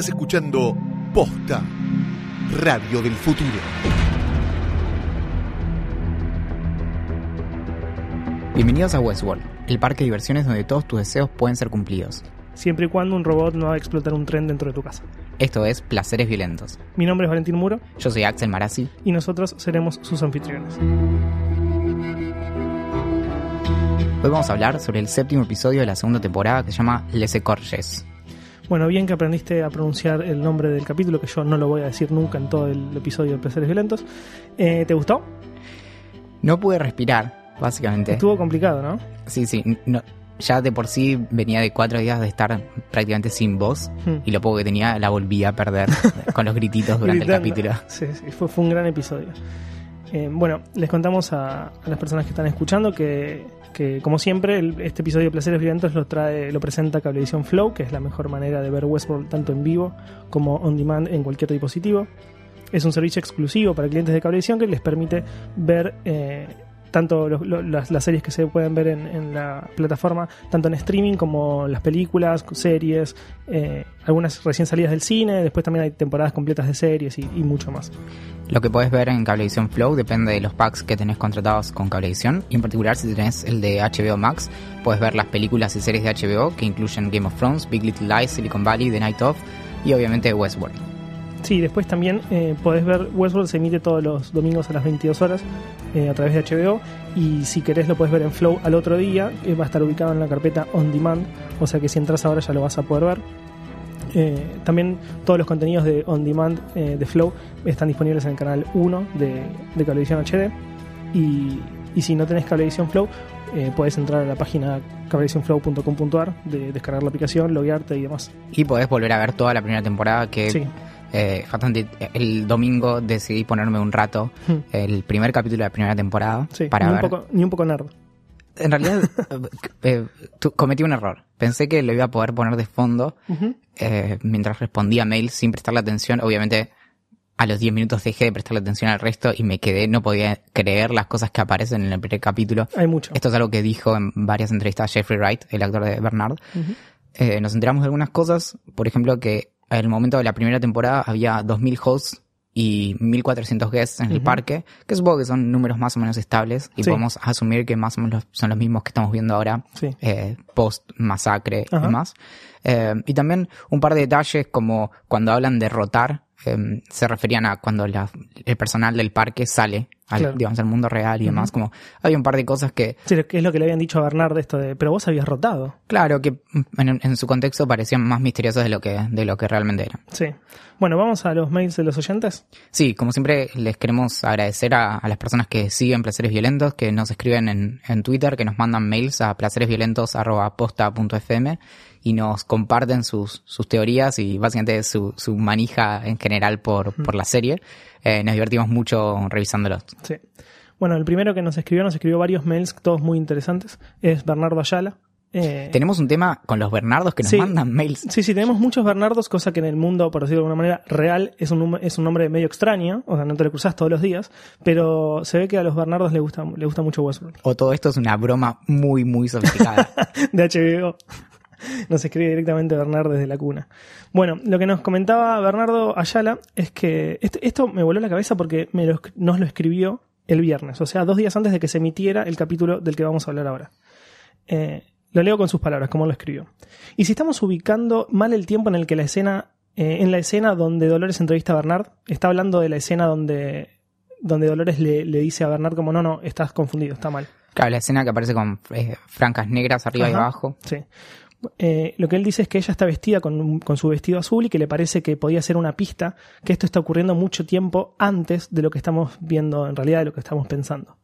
Estás escuchando Posta, Radio del Futuro. Bienvenidos a Westworld, el parque de diversiones donde todos tus deseos pueden ser cumplidos. Siempre y cuando un robot no haga explotar un tren dentro de tu casa. Esto es Placeres Violentos. Mi nombre es Valentín Muro Yo soy Axel Marazzi. y nosotros seremos sus anfitriones. Hoy vamos a hablar sobre el séptimo episodio de la segunda temporada que se llama Les Ecorges. Bueno, bien que aprendiste a pronunciar el nombre del capítulo, que yo no lo voy a decir nunca en todo el episodio de Placeres Violentos. Eh, ¿Te gustó? No pude respirar, básicamente. Estuvo complicado, ¿no? Sí, sí. no- ya de por sí venía de cuatro días de estar prácticamente sin voz Hmm. y lo poco que tenía la volví a perder con los grititos durante Gritando. el capítulo. Sí, sí, fue, fue un gran episodio. Eh, bueno, les contamos a, las personas que están escuchando que, que, como siempre, este episodio de Placeres Violentos lo trae, lo presenta Cablevisión Flow, que es la mejor manera de ver Westworld tanto en vivo como on demand en cualquier dispositivo. Es un servicio exclusivo para clientes de Cablevisión que les permite ver eh, tanto los- lo- las, series que se pueden ver en, en la plataforma, tanto en streaming como las películas, series, eh, algunas recién salidas del cine, después también hay temporadas completas de series y, y mucho más. Lo que puedes ver en Cablevisión Flow depende de los packs que tenés contratados con Cablevisión. Y en particular, si tenés el de HBO Max, puedes ver las películas y series de HBO que incluyen Game of Thrones, Big Little Lies, Silicon Valley, The Night Of y obviamente Westworld. Sí, después también eh, podés ver Westworld, se emite todos los domingos a las 22 horas eh, a través de HBO y si querés lo puedes ver en Flow al otro día, que va a estar ubicado en la carpeta On Demand, o sea que si entras ahora ya lo vas a poder ver. Eh, también todos los contenidos de On Demand eh, de Flow están disponibles en el canal 1 de, de Cablevisión HD y, y si no tenés Cablevisión Flow eh, puedes entrar a la página cablevisionflow.com.ar de descargar la aplicación, loguearte y demás. Y podés volver a ver toda la primera temporada que Sí. Eh, el domingo decidí ponerme un rato Hmm. el primer capítulo de la primera temporada Sí, para ni, ver. un poco, ni un poco nerd. En realidad eh, cometí un error. Pensé que lo iba a poder poner de fondo eh, mientras respondía mail sin prestarle atención. Obviamente a los 10 minutos dejé de prestarle atención al resto y me quedé, no podía creer las cosas que aparecen en el primer capítulo. Hay mucho. Esto es algo que dijo en varias entrevistas Jeffrey Wright, el actor de Bernard. Eh, nos enteramos de algunas cosas, por ejemplo que el momento de la primera temporada había 2.000 hosts y 1.400 guests en el parque, que supongo que son números más o menos estables y Sí. podemos asumir que más o menos son los mismos que estamos viendo ahora Sí. eh, post masacre y demás. Eh, y también un par de detalles como cuando hablan de rotar, eh, se referían a cuando la- el personal del parque sale al, Claro. digamos, al mundo real y demás. Como hay un par de cosas que, Sí, que es lo que le habían dicho a Bernard de esto de, pero vos habías rotado. claro, que en, en su contexto parecían más misteriosas de lo que, de lo que realmente eran. Sí. Bueno, vamos a los mails de los oyentes. Sí, como siempre les queremos agradecer a, a las personas que siguen Placeres Violentos, que nos escriben en, en Twitter, que nos mandan mails a placeresviolentos.posta.fm y nos comparten sus, sus teorías y básicamente su, su manija en general por, por la serie. Eh, nos divertimos mucho revisándolos. Sí. Bueno, el primero que nos escribió, nos escribió varios mails, todos muy interesantes, es Bernardo Ayala. Eh, Tenemos un tema con los Bernardos que nos Sí. mandan mails. Sí, sí, tenemos muchos Bernardos, cosa que en el mundo, por decirlo de alguna manera, real es un, es un nombre medio extraño, o sea, no te lo cruzas todos los días, pero se ve que a los Bernardos les gusta, les gusta mucho Westworld. O todo esto es una broma muy, muy sofisticada. de HBO. Nos escribe directamente Bernardo desde la cuna. Bueno, lo que nos comentaba Bernardo Ayala es que este- esto me voló la cabeza porque me lo nos lo escribió el viernes, o sea, dos días antes de que se emitiera el capítulo del que vamos a hablar ahora. Eh, lo leo con sus palabras, como lo escribió. Y si estamos ubicando mal el tiempo en el que la escena, eh, en la escena donde Dolores entrevista a Bernard, está hablando de la escena donde, donde Dolores le, le dice a Bernard como no, no, estás confundido, está mal. claro, la escena que aparece con eh, francas negras arriba y abajo. Sí. Eh, lo que él dice es que ella está vestida con, su vestido azul y que le parece que podía ser una pista, que esto está ocurriendo mucho tiempo antes de lo que estamos viendo, en realidad de lo que estamos pensando.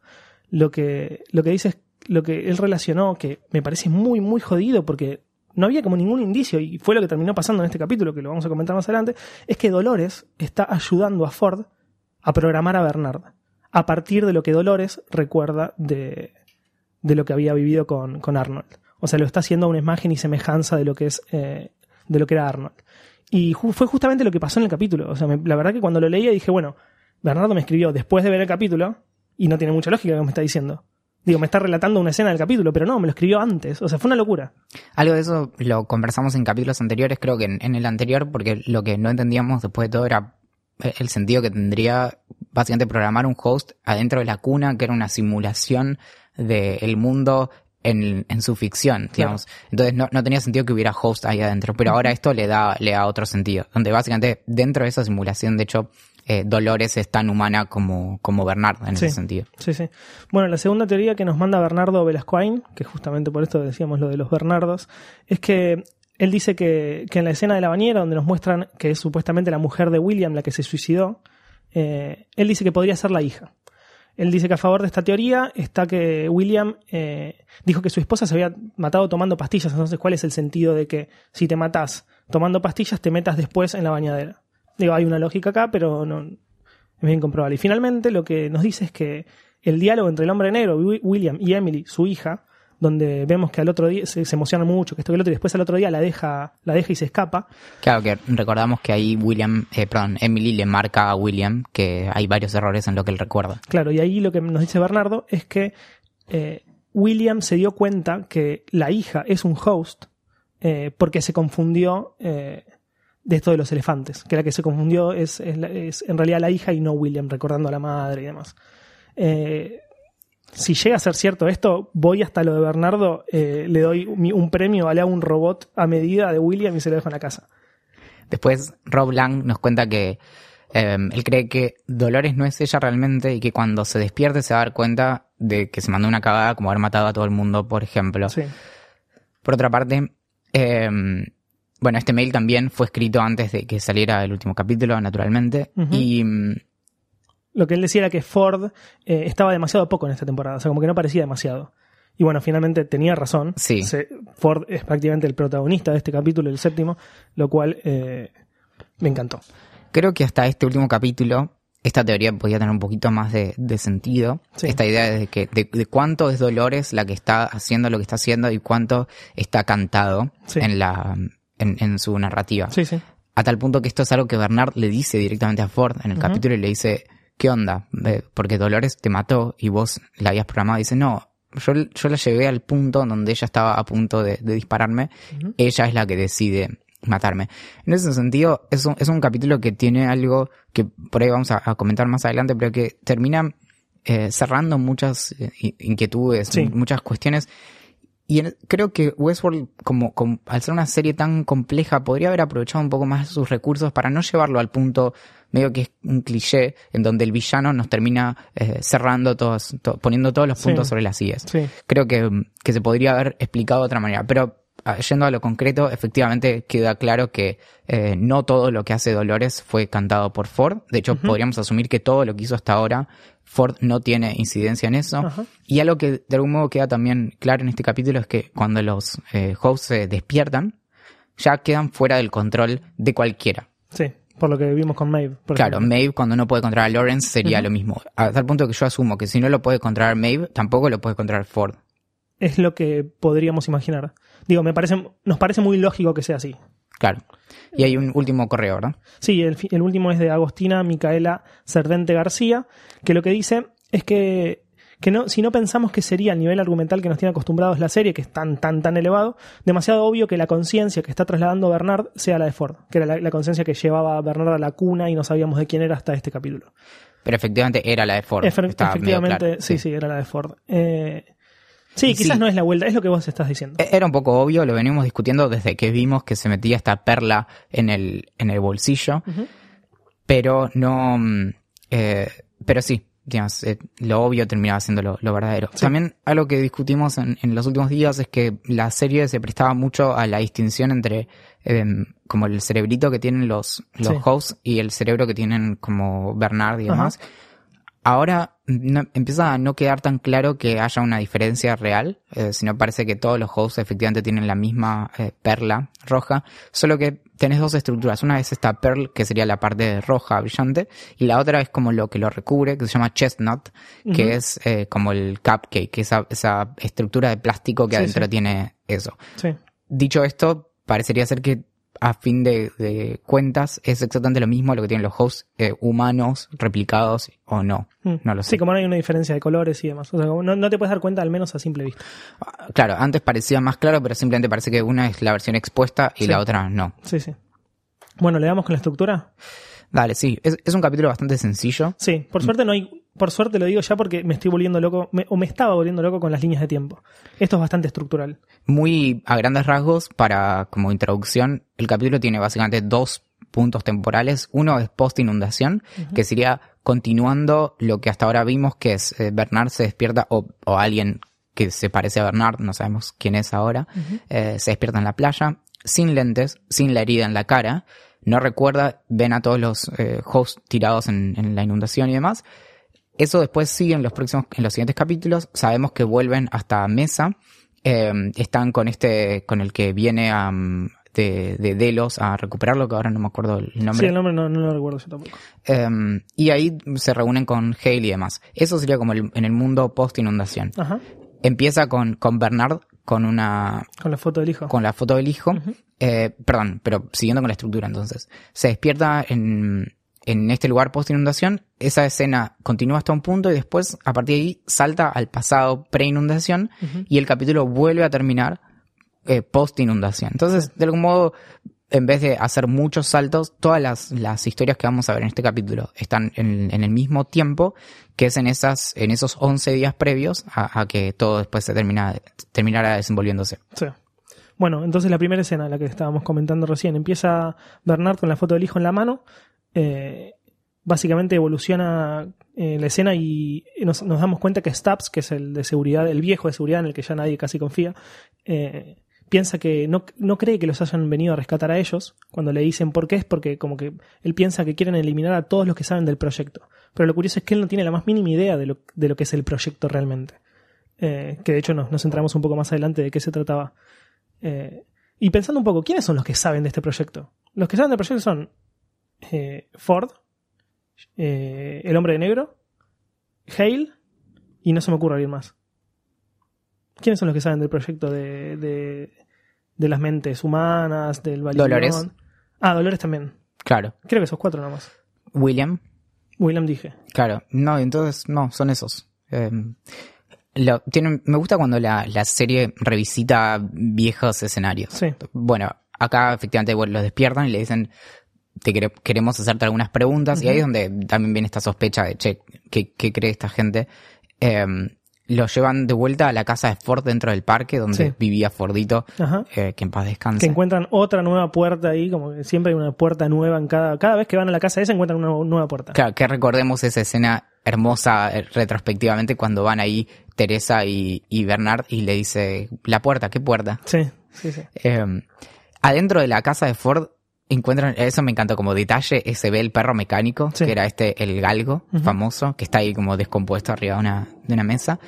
Lo que, lo que dice es, lo que él relacionó, que me parece muy, muy jodido porque no había como ningún indicio, y fue lo que terminó pasando en este capítulo, que lo vamos a comentar más adelante, es que Dolores está ayudando a Ford a programar a Bernard, a partir de lo que Dolores recuerda de, de lo que había vivido con, con Arnold. O sea, lo está haciendo a una imagen y semejanza de lo que es eh, de lo que era Arnold. Y fue justamente lo que pasó en el capítulo. O sea, me- la verdad que cuando lo leía dije, bueno, Bernardo me escribió después de ver el capítulo, y no tiene mucha lógica lo que me está diciendo. Digo, me está relatando una escena del capítulo, pero no, me lo escribió antes. O sea, fue una locura. Algo de eso lo conversamos en capítulos anteriores, creo que en, en el anterior, porque lo que no entendíamos después de todo era eh, el sentido que tendría básicamente programar un host adentro de la cuna, que era una simulación del mundo en, en, su ficción, digamos. Entonces no, no, tenía sentido que hubiera host ahí adentro, pero ahora esto le da, le da otro sentido, donde básicamente dentro de esa simulación, de hecho, eh, Dolores es tan humana como, como Bernardo en ese sentido. Sí, sí. Bueno, la segunda teoría que nos manda Bernardo Velascoain, que justamente por esto decíamos lo de los Bernardos, es que él dice que, que en la escena de la bañera, donde nos muestran que es supuestamente la mujer de William la que se suicidó, eh, él dice que podría ser la hija. Él dice que a favor de esta teoría está que William eh, dijo que su esposa se había matado tomando pastillas. Entonces, ¿cuál es el sentido de que si te matas tomando pastillas, te metas después en la bañadera? Digo, hay una lógica acá, pero no es bien comprobable. Y finalmente lo que nos dice es que el diálogo entre el hombre negro, William, y Emily, su hija, donde vemos que al otro día se, emociona mucho, que esto que el otro, y después al otro día la deja, la deja y se escapa. Claro que recordamos que ahí William, eh, perdón, Emily le marca a William que hay varios errores en lo que él recuerda. Claro, y ahí lo que nos dice Bernardo es que eh, William se dio cuenta que la hija es un host eh, porque se confundió de esto de los elefantes, que la que se confundió es, es, en realidad la hija y no William, recordando a la madre y demás. Eh, si llega a ser cierto esto, voy hasta lo de Bernardo, eh, le doy un premio, le hago un robot a medida de William y se lo dejo en la casa. Después Rob Lang nos cuenta que eh, él cree que Dolores no es ella realmente y que cuando se despierte se va a dar cuenta de que se mandó una cagada como haber matado a todo el mundo, por ejemplo. Sí. Por otra parte, eh, bueno, este mail también fue escrito antes de que saliera el último capítulo, naturalmente. Y. Lo que él decía era que Ford eh, estaba demasiado poco en esta temporada, o sea, como que no parecía demasiado. Y bueno, finalmente tenía razón. Sí. Ford es prácticamente el protagonista de este capítulo, el séptimo, lo cual eh, me encantó. Creo que hasta este último capítulo esta teoría podía tener un poquito más de, sentido. Esta idea de que de, cuánto es Dolores la que está haciendo lo que está haciendo y cuánto está cantado en la en, su narrativa. Sí, sí. A tal punto que esto es algo que Bernard le dice directamente a Ford en el capítulo y le dice, ¿qué onda? Porque Dolores te mató y vos la habías programado. Y dice, no, yo, yo la llevé al punto donde ella estaba a punto de, dispararme. Ella es la que decide matarme. En ese sentido, es un, es un capítulo que tiene algo que por ahí vamos a, comentar más adelante, pero que termina eh, cerrando muchas eh, inquietudes, muchas cuestiones y creo que Westworld, como, al ser una serie tan compleja, podría haber aprovechado un poco más sus recursos para no llevarlo al punto medio que es un cliché en donde el villano nos termina eh, cerrando todos, poniendo todos los puntos sobre las sillas. Creo que, que se podría haber explicado de otra manera. Pero ah, yendo a lo concreto, efectivamente queda claro que eh, no todo lo que hace Dolores fue cantado por Ford. De hecho, podríamos asumir que todo lo que hizo hasta ahora Ford no tiene incidencia en eso. Y algo que de algún modo queda también claro en este capítulo es que cuando los eh, hosts se despiertan, ya quedan fuera del control de cualquiera. Sí, por lo que vimos con Maeve. claro, Maeve cuando no puede controlar a Lawrence sería lo mismo. A tal punto que yo asumo que si no lo puede controlar Maeve, tampoco lo puede controlar Ford. Es lo que podríamos imaginar. Digo, me parece, nos parece muy lógico que sea así. Claro. Y hay un último correo, ¿verdad? Sí, el, el último es de Agostina Micaela Cerdente García, que lo que dice es que que no, si no pensamos que sería el nivel argumental que nos tiene acostumbrados la serie, que es tan, tan, tan elevado, demasiado obvio que la conciencia que está trasladando Bernard sea la de Ford, que era la, conciencia que llevaba a Bernard a la cuna y no sabíamos de quién era hasta este capítulo. Pero efectivamente era la de Ford. efectivamente, sí, sí, era la de Ford. Eh, Sí, quizás no es la vuelta, es lo que vos estás diciendo. E-, era un poco obvio, lo venimos discutiendo desde que vimos que se metía esta perla en el, en el bolsillo, pero no, mm, eh, pero sí, digamos, eh, lo obvio terminaba siendo lo, verdadero. También algo que discutimos en, los últimos días es que la serie se prestaba mucho a la distinción entre em, como el cerebrito que tienen los, los hosts y el cerebro que tienen como Bernard y demás. Ahora empieza a no quedar tan claro que haya una diferencia real, eh, sino parece que todos los hosts efectivamente tienen la misma eh, perla roja, solo que tenés dos estructuras. Una es esta pearl, que sería la parte roja brillante, y la otra es como lo que lo recubre, que se llama chestnut, que es eh, como el cupcake, esa, esa estructura de plástico que adentro tiene eso. Dicho esto, parecería ser que a fin de, de cuentas es exactamente lo mismo lo que tienen los hosts eh, humanos, replicados o no. Mm. No lo sé. Sí, como no hay una diferencia de colores y demás. O sea, no, no te puedes dar cuenta al menos a simple vista. Ah, Claro, antes parecía más claro, pero simplemente parece que una es la versión expuesta y Sí. la otra no. Sí, sí. Bueno, ¿le damos con la estructura? Dale, sí, es, es un capítulo bastante sencillo. Sí, por suerte no hay. Por suerte lo digo ya porque me estoy volviendo loco, me- o me estaba volviendo loco con las líneas de tiempo. Esto es bastante estructural. Muy a grandes rasgos, para como introducción, el capítulo tiene básicamente dos puntos temporales. Uno es post-inundación, que sería continuando lo que hasta ahora vimos, que es eh, Bernard se despierta, o, o alguien que se parece a Bernard, no sabemos quién es ahora, eh, se despierta en la playa, sin lentes, sin la herida en la cara, no recuerda, ven a todos los eh, hosts tirados en, en la inundación y demás. Eso después sigue en los próximos, en los siguientes capítulos. Sabemos que vuelven hasta Mesa. Eh, están con este, con el que viene a, de, de Delos a recuperarlo, que ahora no me acuerdo el Sí, nombre. el nombre no, no lo recuerdo yo tampoco. Eh, y ahí se reúnen con Hale y demás. Eso sería como el- en el mundo post inundación. Ajá. Empieza con, con Bernard, con una, Con la foto del hijo. con la foto del hijo. Eh, perdón, pero siguiendo con la estructura entonces. Se despierta en, en este lugar post inundación. Esa escena continúa hasta un punto y después, a partir de ahí, salta al pasado pre inundación y el capítulo vuelve a terminar eh, post inundación. Entonces, de algún modo, en vez de hacer muchos saltos, todas las, las historias que vamos a ver en este capítulo están en, en el mismo tiempo, que es en esas, en esos 11 días previos a, a que todo después se termina, terminara desenvolviéndose. Sí. Bueno, entonces la primera escena, la que estábamos comentando recién, empieza Bernard con la foto del hijo en la mano. Eh, básicamente evoluciona eh, la escena y nos, damos cuenta que Stubbs, que es el de seguridad, el viejo de seguridad en el que ya nadie casi confía, eh, piensa que no, no cree que los hayan venido a rescatar a ellos. Cuando le dicen por qué es porque como que él piensa que quieren eliminar a todos los que saben del proyecto. Pero lo curioso es que él no tiene la más mínima idea de lo, de lo que es el proyecto realmente. Que de hecho nos, nos centramos un poco más adelante de qué se trataba. Y pensando un poco, ¿quiénes son los que saben de este proyecto? Los que saben del proyecto son eh, Ford, eh, el hombre de negro, Hale y no se me ocurre alguien más. ¿Quiénes son los que saben del proyecto de, de, de las mentes humanas, del Validión? Dolores. Ah, Dolores también. Claro. Creo que esos cuatro nomás. William, William dije. claro. No, entonces, no, son esos. Eh, lo- tienen, me gusta cuando la, la serie revisita viejos escenarios. Sí. Bueno, acá efectivamente bueno, los despiertan y le dicen, te quere- queremos hacerte algunas preguntas. Y ahí es donde también viene esta sospecha de, che, ¿qué, qué cree esta gente? Eh, lo llevan de vuelta a la casa de Ford dentro del parque donde Sí. vivía Fordito, eh, que en paz Que descanse. encuentran otra nueva puerta ahí, como que siempre hay una puerta nueva en cada. Cada vez que van a la casa esa encuentran una nueva puerta. Claro, que recordemos esa escena hermosa eh, retrospectivamente cuando van ahí Teresa y, y Bernard y le dice, la puerta, ¿qué puerta? Sí, sí, sí. Eh, adentro de la casa de Ford encuentran, eso me encantó como detalle, se ve el perro mecánico, Sí. que era este, el galgo famoso, que está ahí como descompuesto arriba de una, de una mesa.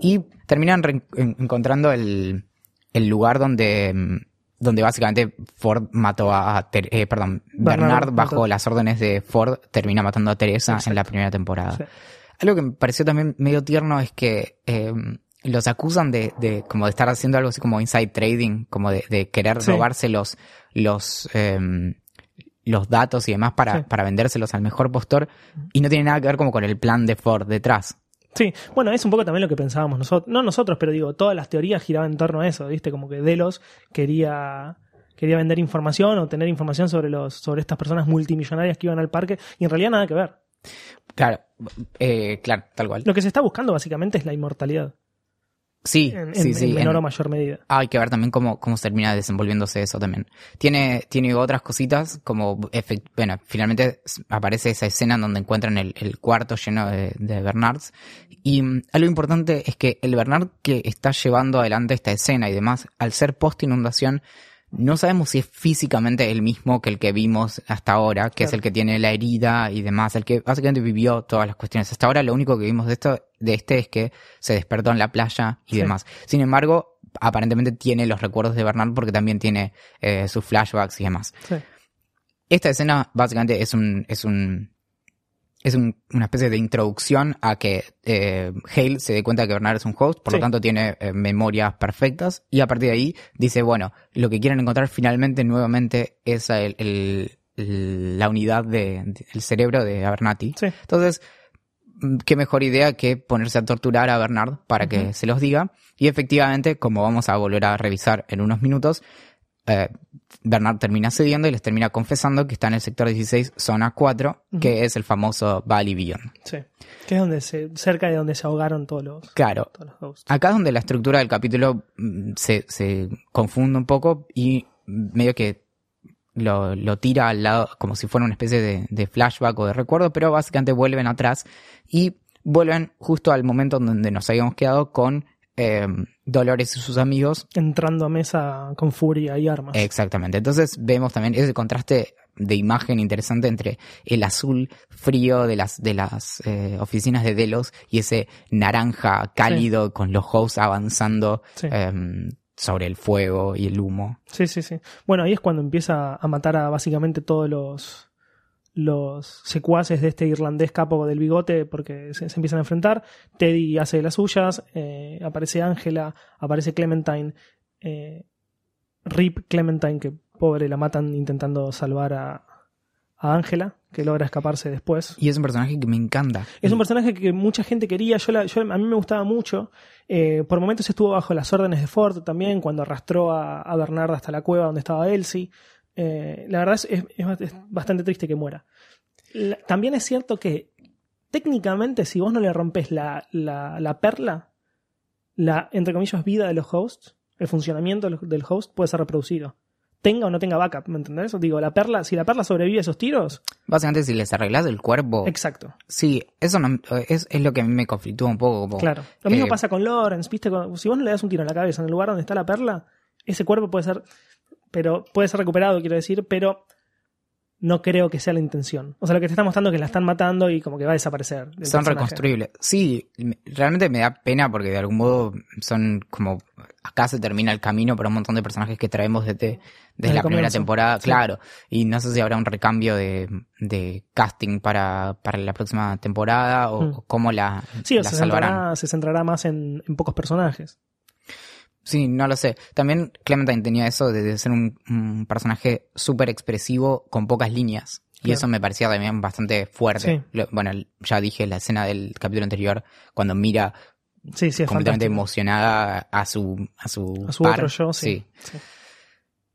Y terminan encontrando el, el lugar donde, mm, donde básicamente Ford mató a, Ter- eh, perdón, Bernard Bernard, bajo mató. las órdenes de Ford termina matando a Teresa en la primera temporada. Sí. Algo que me pareció también medio tierno es que eh, los acusan de, de como de estar haciendo algo así como inside trading, como de, de querer Sí. robarse los, los, eh, los datos y demás para, Sí. para vendérselos al mejor postor y no tiene nada que ver como con el plan de Ford detrás. Sí, bueno, es un poco también lo que pensábamos nosotros, no nosotros, pero digo, todas las teorías giraban en torno a eso, ¿viste? Como que Delos quería quería vender información o tener información sobre los sobre estas personas multimillonarias que iban al parque y en realidad nada que ver. Claro, eh, claro, tal cual. Lo que se está buscando básicamente es la inmortalidad Sí, en, sí, en- sí. en menor en- o mayor medida. Ah, hay que ver también cómo, cómo se termina desenvolviéndose eso también. Tiene, tiene otras cositas, como, efect- bueno, finalmente aparece esa escena en donde encuentran el, el cuarto lleno de, de Bernards. Y mm, algo importante es que el Bernard que está llevando adelante esta escena y demás, al ser post inundación, no sabemos si es físicamente el mismo que el que vimos hasta ahora, que es el que tiene la herida y demás, el que básicamente vivió todas las cuestiones. Hasta ahora lo único que vimos de esto, de este es que se despertó en la playa y Sí. demás. Sin embargo, aparentemente tiene los recuerdos de Bernard porque también tiene eh, sus flashbacks y demás. Sí. Esta escena básicamente es un, es un, es un- una especie de introducción a que eh, Hale se dé cuenta que Bernard es un host, por Sí. lo tanto tiene eh, memorias perfectas, y a partir de ahí dice, bueno, lo que quieren encontrar finalmente nuevamente es el- el- el- la unidad del cerebro de Abernathy. Sí. Entonces, mm, qué mejor idea que ponerse a torturar a Bernard para que se los diga. Y efectivamente, como vamos a volver a revisar en unos minutos, eh, Bernard termina cediendo y les termina confesando que está en el sector 16, zona 4, Ujú. que es el famoso Valley Beyond. Sí. Que es donde se, cerca de donde se ahogaron todos los, Claro, todos los ghosts. acá es donde la estructura del capítulo mm, se, se confunde un poco y medio que lo, lo tira al lado como si fuera una especie de, de flashback o de recuerdo, pero básicamente vuelven atrás y vuelven justo al momento donde nos habíamos quedado con eh, Dolores y sus amigos. Entrando a mesa con furia y armas. Exactamente. Entonces vemos también ese contraste de imagen interesante entre el azul frío de las, de las eh, oficinas de Delos y ese naranja cálido con los hosts avanzando Sí. em, sobre el fuego y el humo. Sí, sí, sí. Bueno, ahí es cuando empieza a matar a básicamente todos los los secuaces de este irlandés capo del bigote porque se, se empiezan a enfrentar. Teddy hace de las suyas, eh, aparece Ángela, aparece Clementine, eh, Rip Clementine, que pobre la matan intentando salvar a Ángela, que logra escaparse después. Y es un personaje que me encanta. Es un personaje que mucha gente quería, yo, la- yo- a mí me gustaba mucho. Eh, por momentos estuvo bajo las órdenes de Ford también, cuando arrastró a, a Bernard hasta la cueva donde estaba Elsie. Eh, la verdad es, es- es bast- es bastante triste que muera. La- también es cierto que técnicamente si vos no le rompes la, la, la perla, la, entre comillas, vida de los hosts, el funcionamiento del, host puede ser reproducido. Tenga o no tenga backup, ¿me entendés? Digo, la perla, si la perla sobrevive a esos tiros, Básicamente, si les arreglas el cuerpo. exacto. Sí, eso no, es, es lo que a mí me conflictúa un poco. Como, Claro. Lo mismo pasa con Lawrence, ¿viste? Con- Si vos no le das un tiro en la cabeza en el lugar donde está la perla, ese cuerpo puede ser. Pero puede ser recuperado, quiero decir, pero no creo que sea la intención. O sea, lo que te está mostrando es que la están matando y como que va a desaparecer. Son personaje. reconstruibles. Sí, me- realmente me da pena porque de algún modo son como. Acá se termina el camino para un montón de personajes que traemos desde, desde Desde la primera temporada, Sí. claro. Y no sé si habrá un recambio de, de casting para, para la próxima temporada o, Mm. cómo la, Sí, o la se salvarán. centrará, se centrará más en, en pocos personajes. Sí, no lo sé. También Clementine tenía eso de, ser un, un personaje súper expresivo con pocas líneas. Y eso me parecía también bastante fuerte. Sí. Bueno, ya dije la escena del capítulo anterior, cuando mira Sí, sí, es completamente fantástico. emocionada a su a su, A su par. otro yo, sí.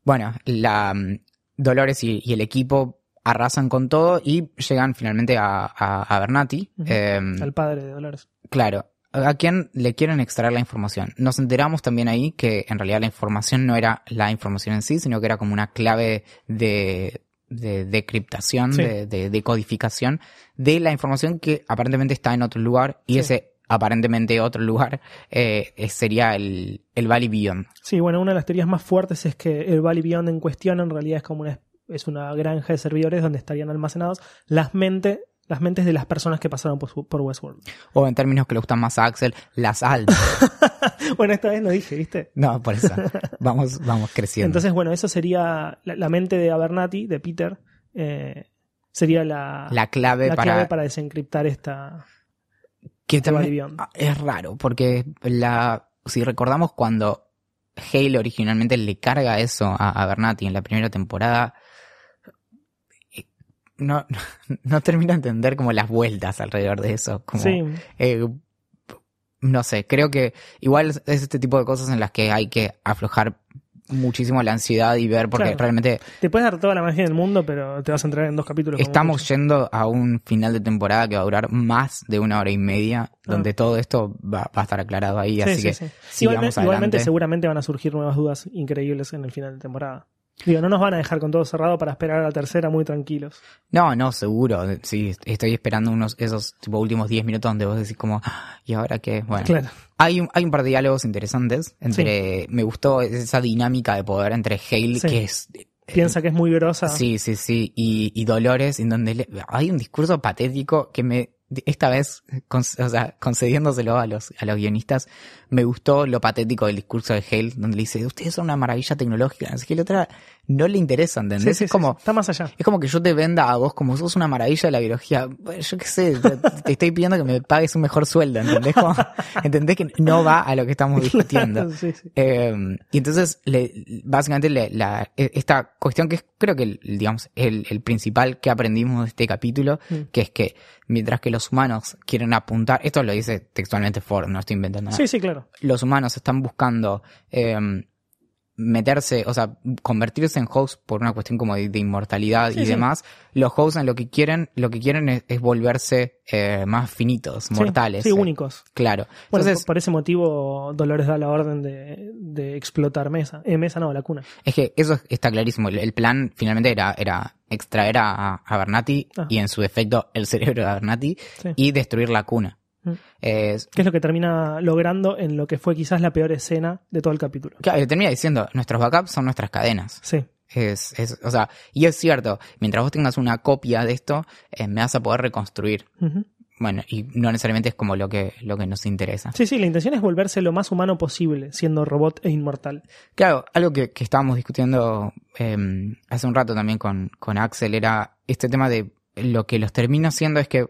Bueno, la mm, Dolores y, y el equipo arrasan con todo y llegan finalmente a, a, a Bernati. Em, Al padre de Dolores. Claro. ¿A quién le quieren extraer la información? Nos enteramos también ahí que en realidad la información no era la información en sí, sino que era como una clave de, de decriptación, Sí. de, de decodificación de la información que aparentemente está en otro lugar y Sí. ese aparentemente otro lugar eh, sería el, el Valley Beyond. Sí, bueno, una de las teorías más fuertes es que el Valley Beyond en cuestión en realidad es como una, es una granja de servidores donde estarían almacenados las mentes, las mentes de las personas que pasaron por, por Westworld. O en términos que le gustan más a Axel, las altas. bueno, esta vez no dije, ¿viste? no, por eso. Vamos, vamos creciendo. Entonces, bueno, eso sería la, la mente de Abernathy, de Peter, eh, sería la, la clave la para, clave para desencriptar esta... que este también ah, es raro porque la si recordamos cuando Hale originalmente le carga eso a, a Bernati en la primera temporada no, no termino de entender como las vueltas alrededor de eso como Sí, eh, no sé creo que igual es este tipo de cosas en las que hay que aflojar muchísimo la ansiedad y ver porque Claro. realmente te puedes dar toda la magia del mundo, pero te vas a entrar en dos capítulos. Estamos mucho. yendo a un final de temporada que va a durar más de una hora y media, donde todo esto va, va a estar aclarado ahí, Ah. Sí, así sí, que Igualmente, igualmente seguramente van a surgir nuevas dudas increíbles en el final de temporada. Digo, no nos van a dejar con todo cerrado para esperar a la tercera muy tranquilos. No, no, seguro. Sí, estoy esperando unos esos tipo, últimos 10 minutos donde vos decís como, "Ah, ¿y ahora qué? Bueno, Claro. hay, un, hay un par de diálogos interesantes. entre Me gustó esa dinámica de poder entre Hale, Sí. que es... eh, Piensa que es muy grosa. Sí, sí, sí. Y, y Dolores, en donde le- hay un discurso patético que me esta vez, o sea, concediéndoselo a los, a los guionistas, me gustó lo patético del discurso de Hale, donde dice, ustedes son una maravilla tecnológica, así que la otra no le interesa, ¿entendés? es como, está más allá. Es como que yo te venda a vos como sos una maravilla de la biología. yo qué sé, te, estoy pidiendo que me pagues un mejor sueldo, ¿entendés? ¿Entendés que no va a lo que estamos discutiendo? Em, y entonces, le, básicamente, la, e, esta cuestión que es, creo que, digamos, el, el principal que aprendimos de este capítulo, mm. que es que mientras que los humanos quieren apuntar, esto lo dice textualmente Ford, no estoy inventando nada. Sí, sí, claro. Los humanos están buscando eh, meterse, o sea, convertirse en hosts por una cuestión como de, inmortalidad y demás, los hosts en lo que quieren, lo que quieren es, volverse eh, más finitos, mortales. Sí, únicos. Claro. Bueno, Entonces, por ese motivo Dolores da la orden de, de explotar Mesa. Eh, Mesa no, la cuna. Es que eso está clarísimo. El, plan finalmente era, era extraer a, a Bernati ah. y en su defecto el cerebro de Bernati y destruir la cuna. Es, ¿Qué es lo que termina logrando en lo que fue quizás la peor escena de todo el capítulo? Claro, termina diciendo, nuestros backups son nuestras cadenas. Sí. Es, es, o sea, y es cierto, mientras vos tengas una copia de esto, eh, me vas a poder reconstruir. Bueno, y no necesariamente es como lo que, lo que nos interesa. Sí, sí, la intención es volverse lo más humano posible, siendo robot e inmortal. Claro, algo que, que estábamos discutiendo em, hace un rato también con, con Axel era este tema de lo que los termina haciendo es que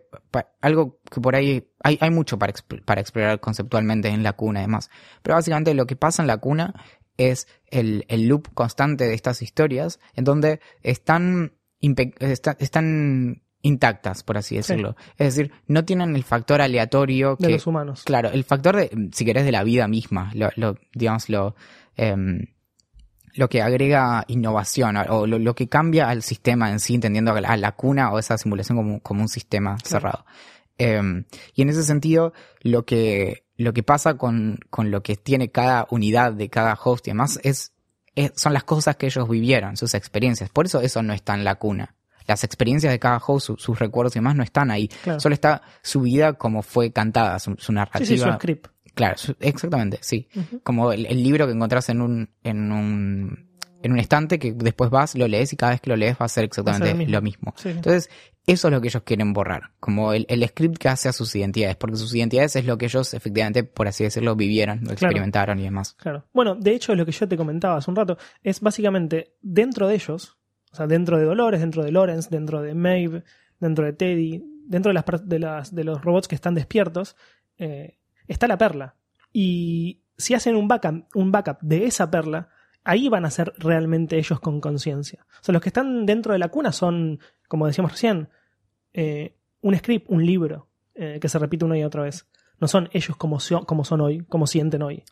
algo que por ahí hay, hay mucho para, para explorar conceptualmente en la cuna y demás. Pero básicamente lo que pasa en la cuna es el, el loop constante de estas historias en donde están, están intactas, por así decirlo. Es decir, no tienen el factor aleatorio de los humanos. Claro, el factor de, si querés, de la vida misma, lo, lo digamos, lo, em, lo que agrega innovación o lo, que cambia al sistema en sí, entendiendo a la, cuna o esa simulación como, como un sistema cerrado. Em, y en ese sentido, lo que, lo que pasa con, con lo que tiene cada unidad de cada host y demás es, son las cosas que ellos vivieron, sus experiencias. Por eso eso no está en la cuna. Las experiencias de cada host, sus recuerdos y demás no están ahí. Solo está su vida como fue cantada, su, narrativa. Sí, su script. Claro, exactamente, sí. Como el, libro que encontrás en un, en un, en un estante que después vas, lo lees y cada vez que lo lees va a ser exactamente lo mismo. Entonces, eso es lo que ellos quieren borrar, como el, el, script que hace a sus identidades, porque sus identidades es lo que ellos efectivamente, por así decirlo, vivieron, lo experimentaron y demás. Claro. Bueno, de hecho, lo que yo te comentaba hace un rato es básicamente dentro de ellos, o sea, dentro de Dolores, dentro de Lawrence, dentro de Maeve, dentro de Teddy, dentro de, las, de, las, de los robots que están despiertos, eh, está la perla. Y si hacen un backup, un backup de esa perla, ahí van a ser realmente ellos con conciencia. O sea, los que están dentro de la cuna son, como decíamos recién, eh, un script, un libro eh, que se repite una y otra vez. No son ellos como, como son hoy, como sienten hoy.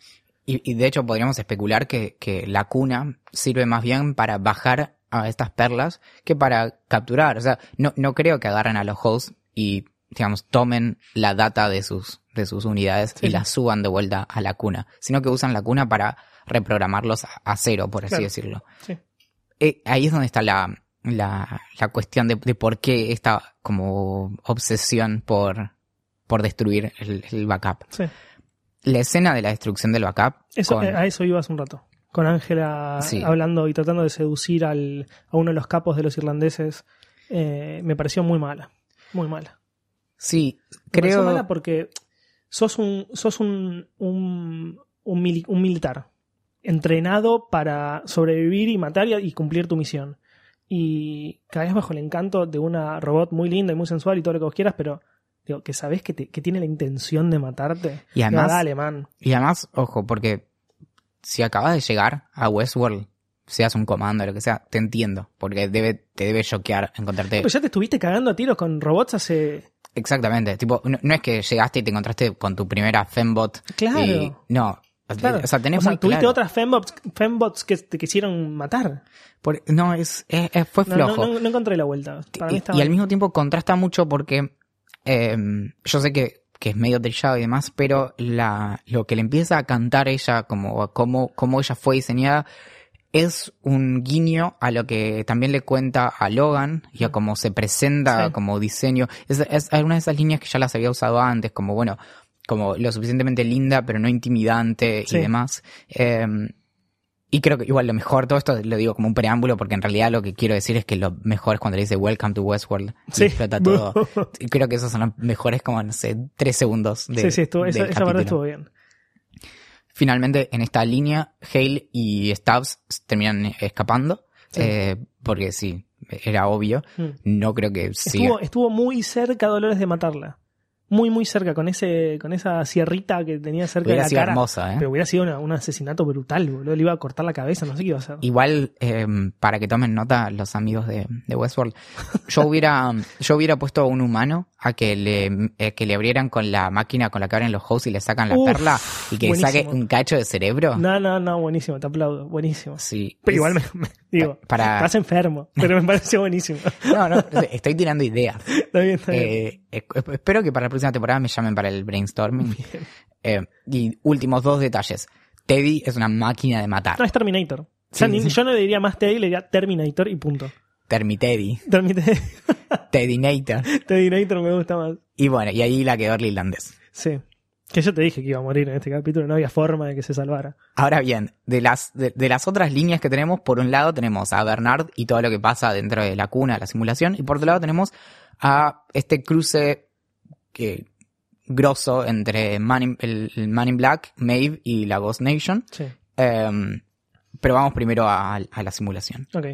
Y, de hecho podríamos especular que, que, la cuna sirve más bien para bajar a estas perlas que para capturar. O sea, no, no creo que agarren a los hosts y digamos, tomen la data de sus, de sus unidades y la suban de vuelta a la cuna, sino que usan la cuna para reprogramarlos a, cero, por así decirlo. Eh, ahí es donde está la, la, la cuestión de, de, por qué esta como obsesión por, por destruir el, backup. La escena de la destrucción del backup. Eso, eh, A eso iba hace un rato. Con Ángela hablando y tratando de seducir al, a uno de los capos de los irlandeses. Eh, me pareció muy mala. Muy mala. Sí, creo. mala porque sos un, sos un, un, un, militar entrenado para sobrevivir y matar y, cumplir tu misión. Y caes bajo el encanto de una robot muy linda y muy sensual y todo lo que vos quieras, pero digo, que sabes que, que tiene la intención de matarte. Y además, alemán. Y además, ojo, porque si acabas de llegar a Westworld, seas un comando, lo que sea, te entiendo, porque debe, te debe choquear encontrarte. Pues ya te estuviste cagando a tiros con robots hace Exactamente. Tipo, no, es que llegaste y te encontraste con tu primera Fembot. Claro. no. Claro. O sea, tenés tuviste otras fembots, fembots que te quisieron matar. no, es, fue flojo. No, encontré la vuelta. y, al mismo tiempo contrasta mucho porque em, yo sé que, que, es medio trillado y demás, pero la, lo que le empieza a cantar ella, como, como, como ella fue diseñada, es un guiño a lo que también le cuenta a Logan y a cómo se presenta como diseño. Es, es, una de esas líneas que ya las había usado antes, como bueno, como lo suficientemente linda pero no intimidante y demás. Em, Y creo que igual lo mejor, todo esto lo digo como un preámbulo, porque en realidad lo que quiero decir es que lo mejor es cuando le dice Welcome to Westworld y Sí. explota todo. y creo que esos son los mejores como, no sé, tres segundos de sí, sí, estuvo, esa, parte estuvo bien. Finalmente, en esta línea, Hale y Stubbs terminan escapando, Sí. eh, porque sí, era obvio. Mm. No creo que. Estuvo, estuvo muy cerca Dolores de matarla. Muy, muy cerca, con ese, con esa sierrita que tenía cerca Hubiera de la sido cara. hermosa, ¿eh? Pero hubiera sido una- un asesinato brutal, boludo. Le iba a cortar la cabeza, no sé qué iba a hacer. Igual, eh, para que tomen nota los amigos de, de Westworld, yo hubiera, yo hubiera puesto un humano a que le, eh, que le abrieran con la máquina con la que abren los hosts y le sacan la Uf, perla y que buenísimo. saque un cacho de cerebro. No, no, no, buenísimo, te aplaudo, buenísimo. Sí. Pero es- igual me, me- digo, para- estás enfermo, pero me pareció buenísimo. No, no, estoy tirando ideas. está bien, está bien. Eh, eh, espero que para la próxima temporada me llamen para el brainstorming. Eh, y últimos dos detalles. Teddy es una máquina de matar. No, es Terminator. O sea, Sí, ni- sí. yo no le diría más Teddy, le diría Terminator y punto. Termiteddy. Terminator, Teddinator. Terminator me gusta más. Y bueno, y ahí la quedó el irlandés. Sí. Que yo te dije que iba a morir en este capítulo, no había forma de que se salvara. Ahora bien, de las, de, de las otras líneas que tenemos, por un lado tenemos a Bernard y todo lo que pasa dentro de la cuna, la simulación, y por otro lado tenemos a este cruce que grosso entre Man in- el, el Man in Black, Maeve y la Ghost Nation. Sí, Em, pero vamos primero a, a la simulación. ok.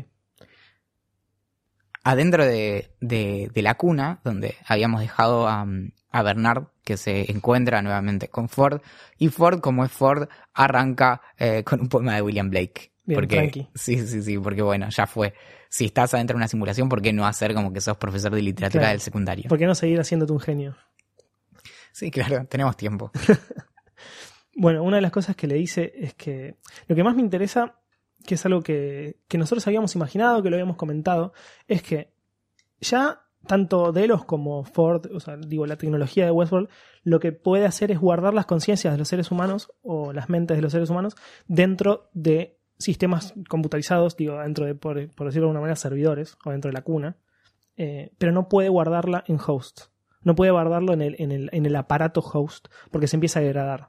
Adentro de, de- de la cuna, donde habíamos dejado a, a Bernard, que se encuentra nuevamente con Ford, y Ford, como es Ford, arranca eh, con un poema de William Blake. Bien, porque, tranqui. Sí, sí, sí, porque bueno, ya fue. Si estás adentro de una simulación, ¿por qué no hacer como que sos profesor de literatura Claro. del secundario? ¿Por qué no seguir haciéndote un genio? Sí, claro, tenemos tiempo. Bueno, una de las cosas que le dice es que lo que más me interesa, que es algo que, que nosotros habíamos imaginado, que lo habíamos comentado, es que ya tanto Delos como Ford, o sea, digo, la tecnología de Westworld, lo que puede hacer es guardar las conciencias de los seres humanos o las mentes de los seres humanos dentro de sistemas computarizados, digo, dentro de, por, por decirlo de alguna manera, servidores o dentro de la cuna, eh, pero no puede guardarla en host. No puede guardarlo en el, en el, en el aparato host porque se empieza a degradar.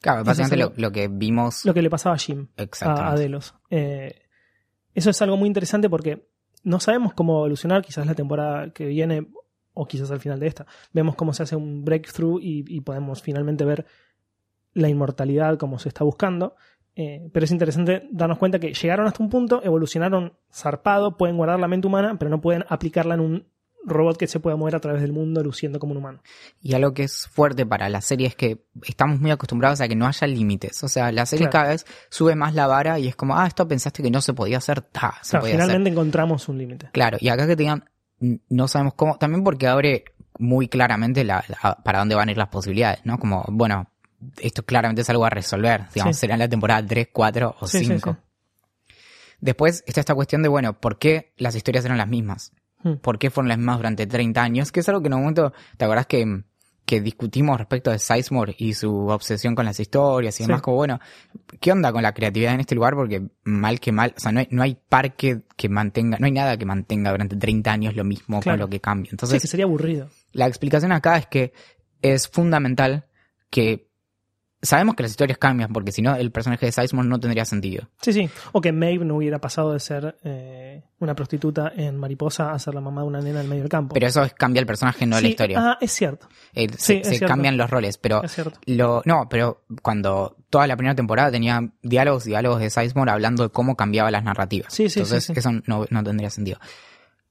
Claro, básicamente lo, lo que vimos. Lo que le pasaba a Jim, a, a. Delos. Eh, eso es algo muy interesante porque no sabemos cómo evolucionar, quizás la temporada que viene o quizás al final de esta. Vemos cómo se hace un breakthrough y, y podemos finalmente ver la inmortalidad como se está buscando. Eh, pero es interesante darnos cuenta que llegaron hasta un punto, evolucionaron zarpado, pueden guardar la mente humana, pero no pueden aplicarla en un robot que se pueda mover a través del mundo luciendo como un humano. Y algo que es fuerte para la serie es que estamos muy acostumbrados a que no haya límites. O sea, la serie Claro. cada vez sube más la vara y es como, ah, esto pensaste que no se podía hacer, ta, se Claro, podía finalmente hacer. encontramos un límite. Claro, y acá que te digan, "N- no sabemos cómo, también porque abre muy claramente la, la- para dónde van a ir las posibilidades, ¿no? Como, bueno, esto claramente es algo a resolver, digamos, Sí. será en la temporada 3, 4 o Sí, sí, 5. sí. Después está esta cuestión de, bueno, ¿por qué las historias eran las mismas? Hmm. ¿Por qué fueron las mismas durante 30 años? Que es algo que en un momento, ¿te acordás que, que discutimos respecto de Sizemore y su obsesión con las historias y demás? Sí. Como, bueno, ¿qué onda con la creatividad en este lugar? Porque mal que mal, o sea, no hay, no hay parque que mantenga, no hay nada que mantenga durante 30 años lo mismo Claro. con lo que cambia. Sí, Entonces, que sería aburrido. la explicación acá es que es fundamental que sabemos que las historias cambian, porque si no, el personaje de Sizemore no tendría sentido. Sí, sí. O que Maeve no hubiera pasado de ser eh, una prostituta en Mariposa a ser la mamá de una nena en medio del campo. Pero eso es- cambia el personaje, no Sí, la historia. Ah, es cierto. Eh, sí, se es se cierto. cambian los roles, pero Es cierto. lo no, pero cuando toda la primera temporada tenía diálogos, diálogos de Sizemore hablando de cómo cambiaba las narrativas. Sí, sí, Entonces sí, sí. eso no, no tendría sentido.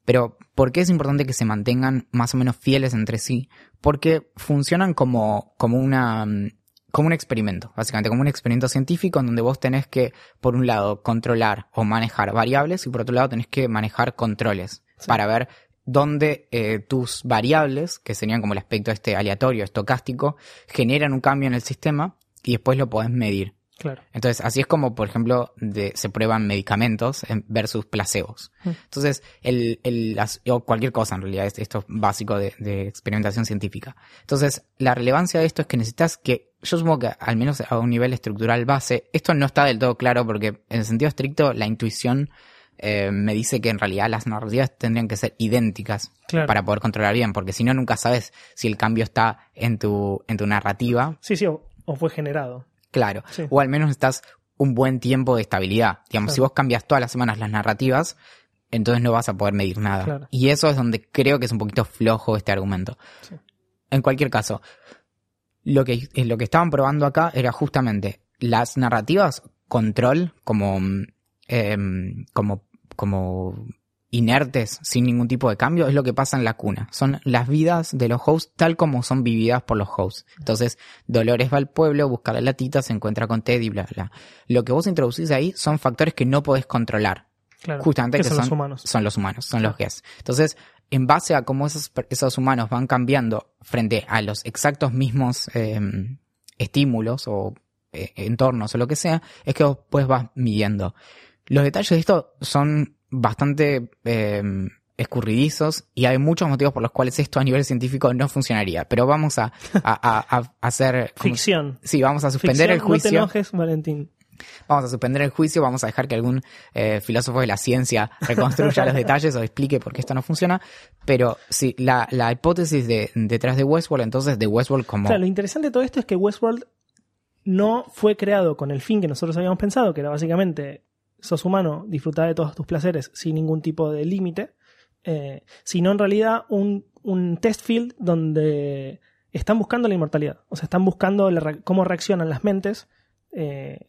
Pero ¿por qué es importante que se mantengan más o menos fieles entre sí? Porque funcionan como, como una mm, como un experimento, básicamente, como un experimento científico en donde vos tenés que, por un lado, controlar o manejar variables y por otro lado tenés que manejar controles Sí. para ver dónde eh, tus variables, que serían como el aspecto este aleatorio, estocástico, generan un cambio en el sistema y después lo podés medir. Claro. Entonces, así es como, por ejemplo, de- se prueban medicamentos en- versus placebos. Mm. Entonces, el, el- o cualquier cosa en realidad, es- esto es básico de, de experimentación científica. Entonces, la relevancia de esto es que necesitas que, yo supongo que al menos a un nivel estructural base, esto no está del todo claro porque en el sentido estricto la intuición eh, me dice que en realidad las narrativas tendrían que ser idénticas Claro. para poder controlar bien, porque si no nunca sabes si el cambio está en tu, en tu narrativa Sí, sí, o, o fue generado. Claro. Sí. O al menos estás un buen tiempo de estabilidad. Digamos, Claro. si vos cambias todas las semanas las narrativas, entonces no vas a poder medir nada. Claro. Y eso es donde creo que es un poquito flojo este argumento. Sí. En cualquier caso, lo que, eh, lo que estaban probando acá era justamente las narrativas control como, em, como, como inertes sin ningún tipo de cambio es lo que pasa en la cuna. Son las vidas de los hosts tal como son vividas por los hosts. Entonces, Dolores va al pueblo, busca la latita, se encuentra con Ted y bla, bla. Lo que vos introducís ahí son factores que no podés controlar. Claro. Justamente que que son, son, los humanos. son los humanos, son los guests. Entonces, en base a cómo esos, humanos van cambiando frente a los exactos mismos eh, estímulos o eh, entornos o lo que sea, es que vos pues vas midiendo. Los detalles de esto son bastante eh, escurridizos y hay muchos motivos por los cuales esto a nivel científico no funcionaría. Pero vamos a, a, a- a hacer... como- Ficción. Sí, vamos a suspender Ficción, el juicio. No te enojes, Valentín. Vamos a suspender el juicio, vamos a dejar que algún eh, filósofo de la ciencia reconstruya los detalles o explique por qué esto no funciona. Pero sí, la, hipótesis de, detrás de Westworld, entonces, de Westworld como... Claro, lo interesante de todo esto es que Westworld no fue creado con el fin que nosotros habíamos pensado, que era básicamente sos humano, disfrutar de todos tus placeres sin ningún tipo de límite, eh, sino en realidad un, test field donde están buscando la inmortalidad. O sea, están buscando cómo reaccionan las mentes eh,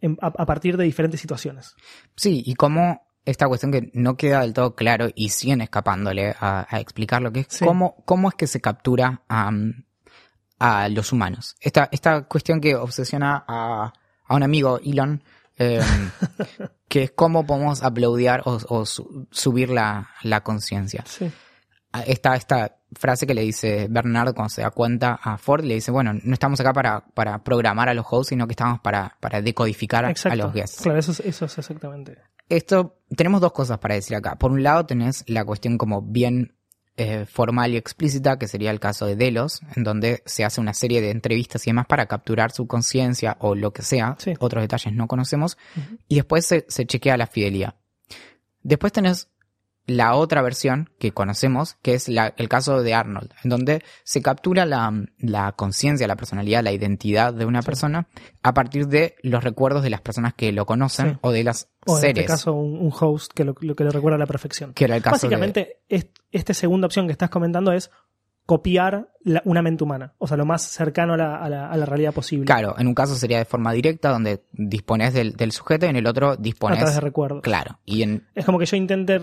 en- a, a partir de diferentes situaciones. Sí, y cómo esta cuestión que no queda del todo claro y siguen escapándole a, a explicar lo que es, Sí. cómo, cómo es que se captura a, a los humanos. Esta, esta cuestión que obsesiona a, a un amigo, Elon, eh, que es cómo podemos uploadear o, o su- subir la, la conciencia. Sí. Esta, esta frase que le dice Bernard cuando se da cuenta a Ford, le dice, bueno, no estamos acá para, para programar a los hosts, sino que estamos para, para decodificar a- Exacto. a los guests Claro, eso es, eso es exactamente. esto, tenemos dos cosas para decir acá. Por un lado tenés la cuestión como bien eh, formal y explícita, que sería el caso de Delos, en donde se hace una serie de entrevistas y demás para capturar su conciencia o lo que sea. Sí. Otros detalles no conocemos. Y después se, se chequea la fidelidad. Después tenés la otra versión que conocemos, que es la- el caso de Arnold, en donde se captura la, la conciencia, la personalidad, la identidad de una Sí. persona a partir de los recuerdos de las personas que lo conocen Sí. o de las O en seres. este caso, un, un host que lo, lo que lo recuerda a la perfección. que era el caso Básicamente, es- esta segunda opción que estás comentando es copiar la- una mente humana. O sea, lo más cercano a la, a la- a la realidad posible. de... Claro, en un caso sería de forma directa, donde dispones del, del sujeto, y en el otro a dispones... través de recuerdos. Claro, y en... Es como que yo intente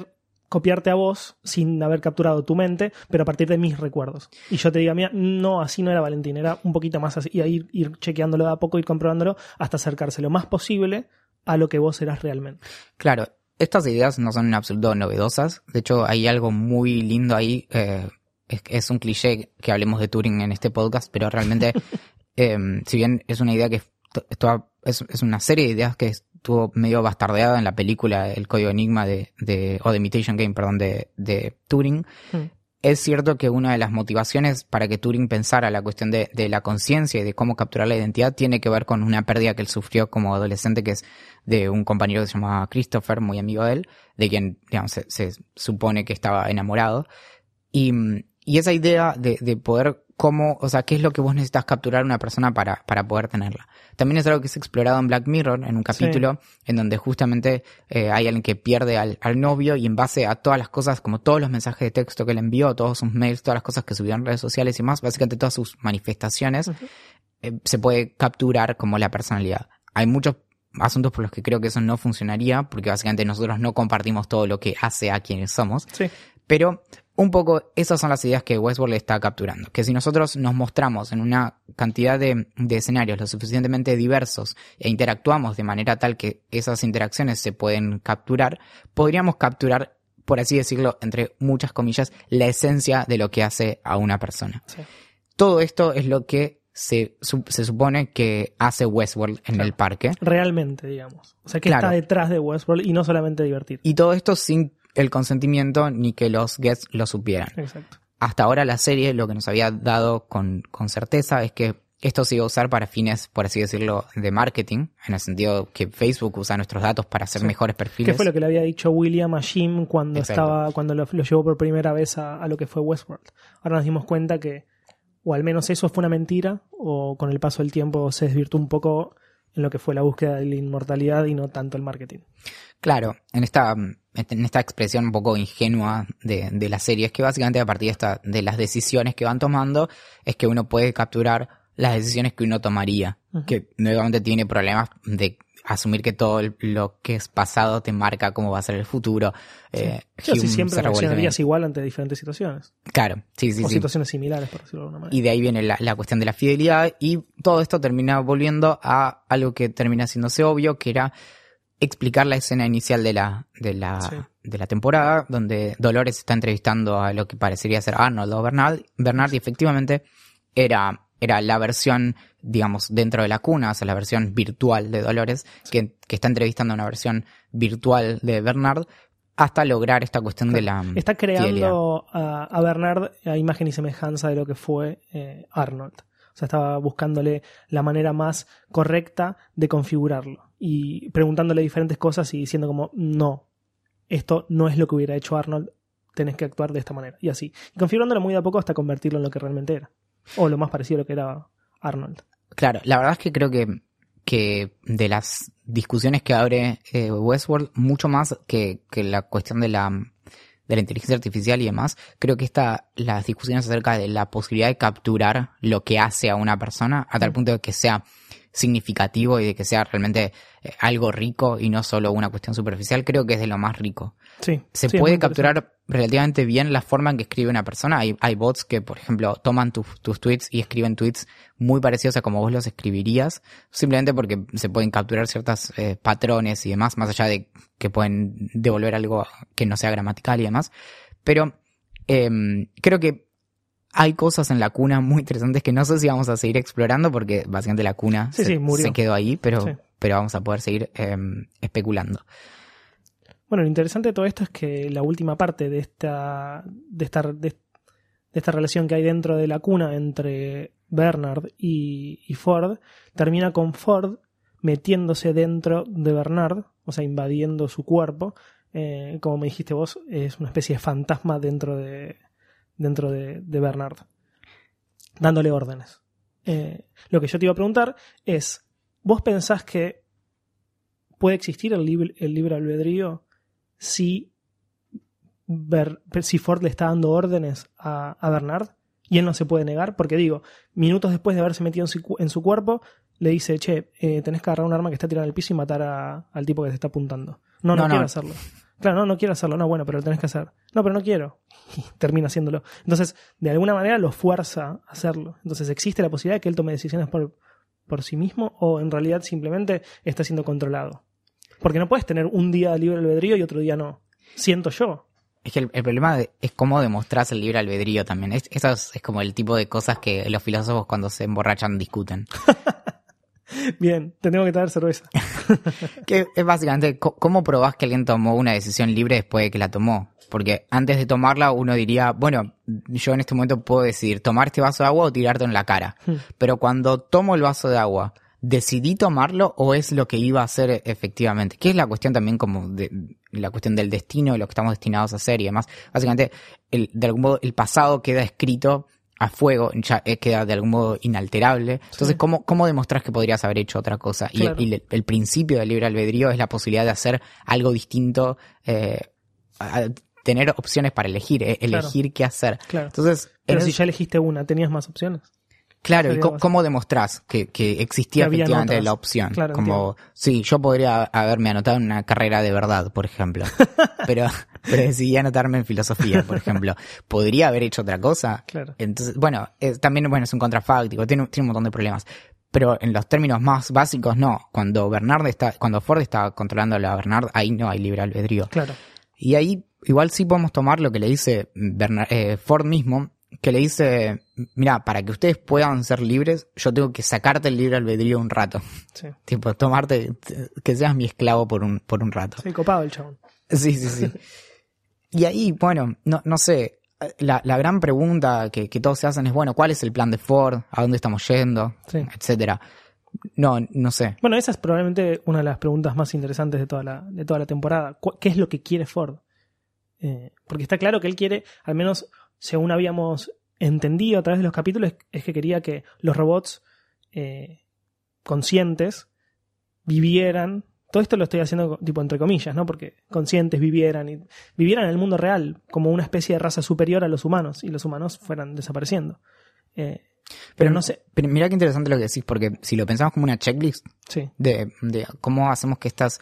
copiarte a vos sin haber capturado tu mente, pero a partir de mis recuerdos. Y yo te diga, mira, no, así no era Valentín, era un poquito más así. Y ahí ir, ir chequeándolo de a poco, ir comprobándolo, hasta acercarse lo más posible a lo que vos eras realmente. Claro, estas ideas no son en absoluto novedosas. De hecho, hay algo muy lindo ahí. eh, es, es un cliché que hablemos de Turing en este podcast, pero realmente, eh, si bien es una idea que es, es una serie de ideas que estuvo medio bastardeada en la película El Código Enigma de, de o The Imitation Game, perdón, de, de Turing, Mm. es cierto que una de las motivaciones para que Turing pensara la cuestión de, de la conciencia y de cómo capturar la identidad tiene que ver con una pérdida que él sufrió como adolescente, que es de un compañero que se llamaba Christopher, muy amigo de él, de quien digamos, se, se supone que estaba enamorado. Y, y esa idea de, de poder, cómo, o sea, qué es lo que vos necesitas capturar a una persona para, para poder tenerla. También es algo que es explorado en Black Mirror, en un capítulo, en donde justamente eh, hay alguien que pierde al, al novio y en base a todas las cosas, como todos los mensajes de texto que le envió, todos sus mails, todas las cosas que subió en redes sociales y más, básicamente todas sus manifestaciones, eh, se puede capturar como la personalidad. Hay muchos asuntos por los que creo que eso no funcionaría, porque básicamente nosotros no compartimos todo lo que hace a quienes somos. Sí. Pero un poco esas son las ideas que Westworld está capturando. Que si nosotros nos mostramos en una cantidad de, de escenarios lo suficientemente diversos e interactuamos de manera tal que esas interacciones se pueden capturar, podríamos capturar, por así decirlo, entre muchas comillas, la esencia de lo que hace a una persona. Sí. Todo esto es lo que se, su- se supone que hace Westworld en Claro. el parque. Realmente, digamos. O sea, que Claro. está detrás de Westworld y no solamente divertir. Y todo esto sin el consentimiento ni que los guests lo supieran. Exacto. hasta ahora la serie lo que nos había dado con, con certeza es que esto se iba a usar para fines, por así decirlo, de marketing, en el sentido que Facebook usa nuestros datos para hacer Sí. mejores perfiles. ¿Qué fue lo que le había dicho William a Jim cuando Exacto. estaba, cuando lo, lo llevó por primera vez a, a lo que fue Westworld? Ahora nos dimos cuenta que, o al menos eso fue una mentira, o con el paso del tiempo se desvirtuó un poco en lo que fue la búsqueda de la inmortalidad y no tanto el marketing. Claro, en esta, en esta expresión un poco ingenua de, de la serie, es que básicamente a partir de, esta, de las decisiones que van tomando, es que uno puede capturar las decisiones que uno tomaría, que nuevamente tiene problemas de asumir que todo lo que es pasado te marca cómo va a ser el futuro. Eh, Sí, si Hume siempre reaccionarías igual ante diferentes situaciones. Claro, sí, sí, o sí. situaciones similares, por decirlo de alguna manera. Y de ahí viene la, la cuestión de la fidelidad y todo esto termina volviendo a algo que termina haciéndose obvio, que era explicar la escena inicial de la, de la, Sí. de la temporada, donde Dolores está entrevistando a lo que parecería ser Arnold o Bernard, Bernard y efectivamente era, era la versión, digamos, dentro de la cuna, o sea, la versión virtual de Dolores, que, que está entrevistando a una versión virtual de Bernard, hasta lograr esta cuestión de la Está creando a, a Bernard a imagen y semejanza de lo que fue eh, Arnold. O sea, estaba buscándole la manera más correcta de configurarlo. Y preguntándole diferentes cosas y diciendo como, no, esto no es lo que hubiera hecho Arnold, tenés que actuar de esta manera. Y así. Y configurándolo muy de a poco hasta convertirlo en lo que realmente era. O lo más parecido a lo que era Arnold. Claro, la verdad es que creo que, que de las discusiones que abre eh, Westworld, mucho más que, que la cuestión de la, de la inteligencia artificial y demás, creo que está las discusiones acerca de la posibilidad de capturar lo que hace a una persona a tal punto de que sea significativo y de que sea realmente eh, algo rico y no solo una cuestión superficial, creo que es de lo más rico Sí. se sí, puede capturar relativamente bien la forma en que escribe una persona. Hay, hay bots que, por ejemplo, toman tus tus tweets y escriben tweets muy parecidos a como vos los escribirías, simplemente porque se pueden capturar ciertos eh, patrones y demás, más allá de que pueden devolver algo que no sea gramatical y demás. Pero em, creo que hay cosas en la cuna muy interesantes que no sé si vamos a seguir explorando porque básicamente la cuna Sí, se, sí, murió. se quedó ahí, pero, Sí. pero vamos a poder seguir em, especulando. Bueno, lo interesante de todo esto es que la última parte de esta, de esta, de, de esta relación que hay dentro de la cuna entre Bernard y, y Ford termina con Ford metiéndose dentro de Bernard, o sea, invadiendo su cuerpo. Eh, como me dijiste vos, es una especie de fantasma dentro de, dentro de, de Bernard, dándole órdenes. Eh, lo que yo te iba a preguntar es, ¿vos pensás que puede existir el libre, el libre albedrío si, Ber- si Ford le está dando órdenes a, a Bernard y él no se puede negar? Porque digo, minutos después de haberse metido en su, en su cuerpo, le dice, che, eh, tenés que agarrar un arma que está tirada en el piso y matar a- al tipo que te está apuntando. No, no, No, no. quiero hacerlo. Claro, no, no quiero hacerlo. No, bueno, pero lo tenés que hacer. No, pero no quiero. Y termina haciéndolo. Entonces, de alguna manera lo fuerza a hacerlo. Entonces, ¿existe la posibilidad de que él tome decisiones por, por sí mismo o en realidad simplemente está siendo controlado? Porque no puedes tener un día de libre albedrío y otro día no. Siento yo. Es que el, el problema de- es cómo demostrás el libre albedrío también. Es, eso es, es como el tipo de cosas que los filósofos cuando se emborrachan discuten. Bien, te tengo que traer cerveza. que es básicamente cómo probás que alguien tomó una decisión libre después de que la tomó. Porque antes de tomarla uno diría, bueno, yo en este momento puedo decidir tomar este vaso de agua o tirarte en la cara. Hmm. Pero cuando tomo el vaso de agua, ¿decidí tomarlo o es lo que iba a hacer efectivamente? Que es la cuestión también como de la cuestión del destino, de lo que estamos destinados a hacer y demás. Básicamente, el, de algún modo, el pasado queda escrito a fuego, ya eh, queda de algún modo inalterable. Entonces, Sí. ¿cómo, ¿cómo demostrás que podrías haber hecho otra cosa? Y- Claro. Y, el, el principio del libre albedrío es la posibilidad de hacer algo distinto, eh, a- a tener opciones para elegir, eh, Claro. elegir qué hacer. Claro. Entonces, Pero si ya elegiste una, ¿tenías más opciones? Claro, ¿y cómo, demostrás que, que existía Que efectivamente la opción? Claro, Como, sí, yo podría haberme anotado en una carrera de verdad, por ejemplo, pero, pero decidí anotarme en filosofía, por ejemplo. ¿Podría haber hecho otra cosa? Claro. Entonces, bueno, es- también bueno, es un contrafáctico, tiene, tiene un montón de problemas. Pero en los términos más básicos, no. Cuando Bernard está, cuando Ford está controlando a la Bernard, ahí no hay libre albedrío. Claro. Y ahí igual sí podemos tomar lo que le dice Berna- eh, Ford mismo, que le dice, mira, para que ustedes puedan ser libres, yo tengo que sacarte el libre albedrío un rato. Sí. Tipo, tomarte, que seas mi esclavo por un, por un rato. Sí, copado el chabón. Sí, sí, sí. y ahí, bueno, no, no sé, la, la gran pregunta que, que todos se hacen es, bueno, ¿cuál es el plan de Ford? ¿A dónde estamos yendo? Sí. Etcétera. No, no sé. Bueno, esa es probablemente una de las preguntas más interesantes de toda la, de toda la temporada. ¿Cu- ¿Qué es lo que quiere Ford? Eh, porque está claro que él quiere, al menos según habíamos entendido a través de los capítulos, es que quería que los robots eh, conscientes vivieran, todo esto lo estoy haciendo tipo entre comillas, ¿no? Porque conscientes vivieran y vivieran en el mundo real como una especie de raza superior a los humanos y los humanos fueran desapareciendo. Eh, pero no sé. Pero mira qué interesante lo que decís, porque si lo pensamos como una checklist Sí, de, de cómo hacemos que estas,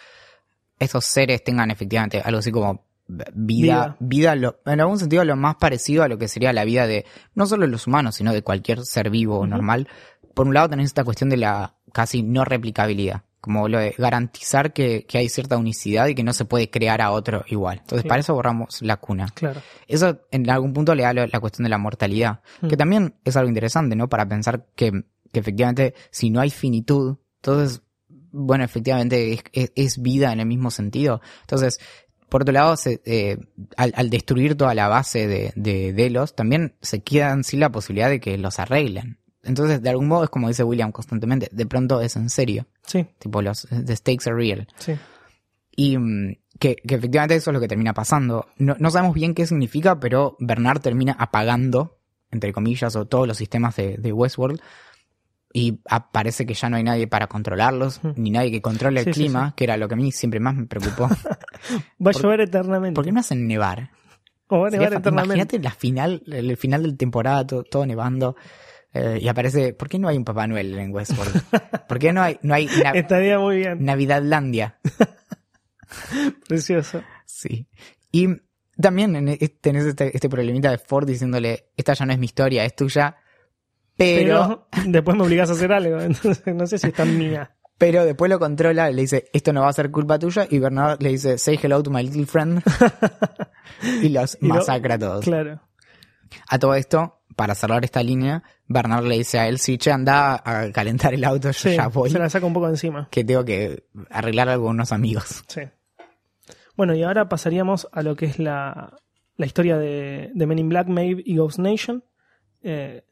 estos seres tengan efectivamente algo así como vida, vida, lo- en algún sentido lo más parecido a lo que sería la vida de no solo los humanos, sino de cualquier ser vivo normal. Por un lado tenés esta cuestión de la casi no replicabilidad, como lo de garantizar que, que hay cierta unicidad y que no se puede crear a otro igual. Entonces Sí. para eso borramos la cuna. claro. Eso en algún punto le da la cuestión de la mortalidad, que también es algo interesante, ¿no? Para pensar que, que efectivamente si no hay finitud, entonces, bueno, efectivamente es, es- es vida en el mismo sentido. Entonces, por otro lado, se, eh, al, al destruir toda la base de, de Delos, también se quedan sin la posibilidad de que los arreglen. Entonces, de algún modo es como dice William constantemente, de pronto es en serio, Sí, tipo los the stakes are real. sí. Y mm, que, que efectivamente eso es lo que termina pasando. No, no sabemos bien qué significa, pero Bernard termina apagando, entre comillas, o todos los sistemas de, de Westworld. Y parece que ya no hay nadie para controlarlos, Ujú. ni nadie que controle el Sí, sí, clima, que era lo que a mí siempre más me preocupó. Va a llover eternamente. ¿Por qué no hacen nevar? o va a nevar eternamente. Imagínate la final, el final del temporada, todo, todo nevando. eh, y aparece, ¿por qué no hay un Papá Noel en Westworld? ¿Por qué no hay, no hay na- Estaría muy bien. Navidadlandia? Precioso. Sí. Y también e- tenés este, este problemita de Ford diciéndole, esta ya no es mi historia, es tuya, pero, Pero, después me obligas a hacer algo. Entonces no sé si es tan mía. pero después lo controla, le dice, esto no va a ser culpa tuya, y Bernard le dice, say hello to my little friend, y los Y lo- masacra a todos. Claro. A todo esto, para cerrar esta línea, Bernard le dice a él, sí, che, anda a calentar el auto, yo Sí, ya voy, se la saca un poco de encima. que tengo que arreglar algo con unos amigos. Sí. Bueno, y ahora pasaríamos a lo que es la, la historia de, de Men in Black, Maeve y Ghost Nation. Eh,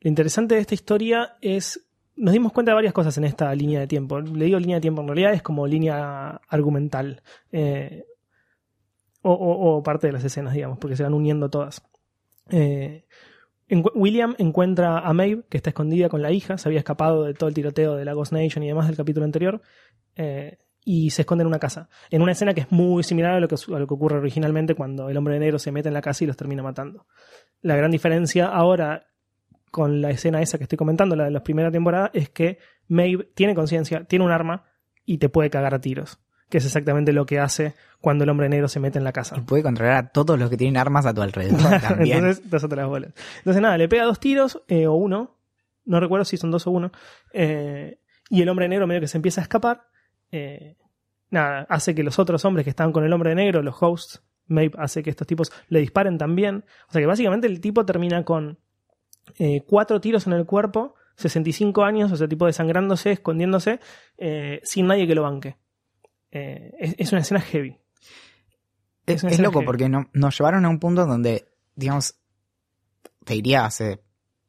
lo interesante de esta historia es. Nos dimos cuenta de varias cosas en esta línea de tiempo. Le digo línea de tiempo, en realidad es como línea argumental. Eh, o, parte de las escenas, digamos, porque se van uniendo todas. Eh, William encuentra a Maeve, que está escondida con la hija, se había escapado de todo el tiroteo de la Ghost Nation y demás del capítulo anterior. Eh, y se esconde en una casa. En una escena que es muy similar a lo que, a lo que ocurre originalmente cuando el hombre de negro se mete en la casa y los termina matando. La gran diferencia ahora con la escena esa que estoy comentando, la de la primera temporada, es que Maeve tiene conciencia, tiene un arma y te puede cagar a tiros. Que es exactamente lo que hace cuando el hombre negro se mete en la casa. Y puede controlar a todos los que tienen armas a tu alrededor también. Entonces, das otras bolas. Entonces, nada, le pega dos tiros, eh, o uno, no recuerdo si son dos o uno, eh, y el hombre negro medio que se empieza a escapar. eh, nada, hace que los otros hombres que estaban con el hombre negro, los hosts, Maeve hace que estos tipos le disparen también. O sea que básicamente el tipo termina con eh, cuatro tiros en el cuerpo, 65 años, o sea, tipo desangrándose, escondiéndose, eh, sin nadie que lo banque. Eh, es, es una escena heavy. Es, loco heavy. porque no, nos llevaron a un punto donde, digamos, te diría hace,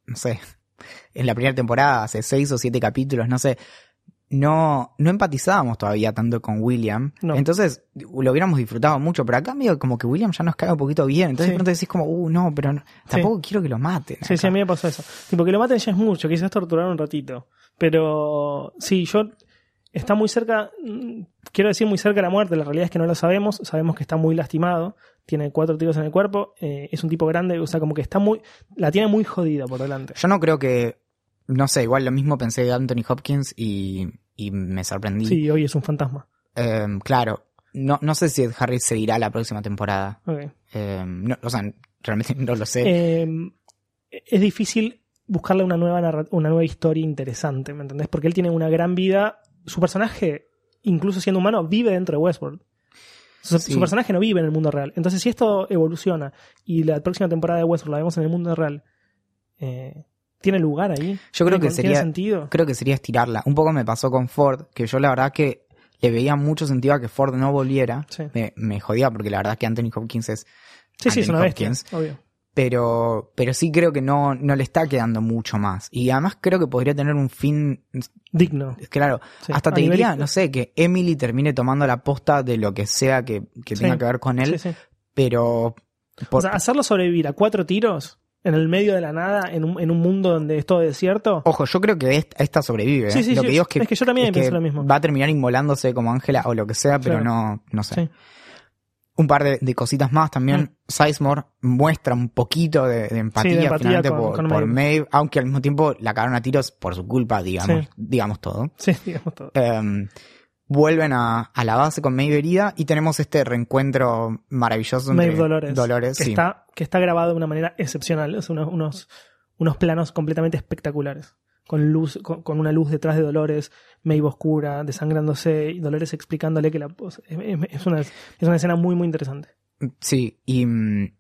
no sé, en la primera temporada, hace seis o siete capítulos, no sé, no, no empatizábamos todavía tanto con William. No. Entonces lo hubiéramos disfrutado mucho, pero acá medio como que William ya nos cae un poquito bien. Entonces Sí. de pronto decís como, uh, no, pero no- tampoco quiero que lo maten. Sí, sí, acá". a mí me pasó eso. Tipo, que lo maten ya es mucho, quizás torturar un ratito. Pero sí, yo está muy cerca, mm, quiero decir muy cerca de la muerte, la realidad es que no lo sabemos, sabemos que está muy lastimado, tiene cuatro tiros en el cuerpo, eh, es un tipo grande, o sea, como que está muy, la tiene muy jodida por delante. Yo no creo que, no sé, igual lo mismo pensé de Anthony Hopkins y, y me sorprendí. Sí, hoy es un fantasma. Em, claro, no, no sé si Ed Harris seguirá la próxima temporada. Em, no, o sea, realmente no lo sé. Eh, es difícil buscarle una nueva, una nueva historia interesante, ¿me entendés? Porque él tiene una gran vida, su personaje, incluso siendo humano, vive dentro de Westworld. Su, Sí. su personaje no vive en el mundo real. Entonces, si esto evoluciona y la próxima temporada de Westworld la vemos en el mundo real, eh, ¿tiene lugar ahí? Yo creo ¿Tiene- que ¿Tiene sería- sentido? Creo que sería estirarla. Un poco me pasó con Ford, que yo la verdad que le veía mucho sentido a que Ford no volviera. Sí, Me, me jodía porque la verdad que Anthony Hopkins es... sí, sí, es Anthony una bestia, Hopkins. obvio. Pero, pero sí creo que no, no le está quedando mucho más. Y además creo que podría tener un fin, Digno. claro, Sí, hasta a te nivel- diría, no sé, que Emily termine tomando la posta de lo que sea que, tenga que ver con él, Sí, sí. pero... por- O sea, hacerlo sobrevivir a cuatro tiros en el medio de la nada, en un, en un mundo donde es todo desierto. Ojo, yo creo que esta, esta sobrevive. Sí, sí, ¿eh? lo sí, que digo es que, es que yo también pensé lo mismo. Va a terminar inmolándose como Ángela o lo que sea, pero Claro. no, no sé. Un par de, de cositas más también. Mm. Sizemore muestra un poquito de, de empatía, Sí, de empatía finalmente con- por, con por Maeve. Maeve, aunque al mismo tiempo la cagaron a tiros por su culpa, digamos, Sí. digamos todo. Sí, digamos todo. Em, vuelven a, a la base con Maeve herida y tenemos este reencuentro maravilloso entre Maeve Dolores. Dolores, que, sí. está, que está grabado de una manera excepcional. Es unos, unos, unos planos completamente espectaculares. Con luz, con, con una luz detrás de Dolores, Maeve oscura, desangrándose, y Dolores explicándole que la es, es- es una, es una escena muy, muy interesante. Sí, y mm,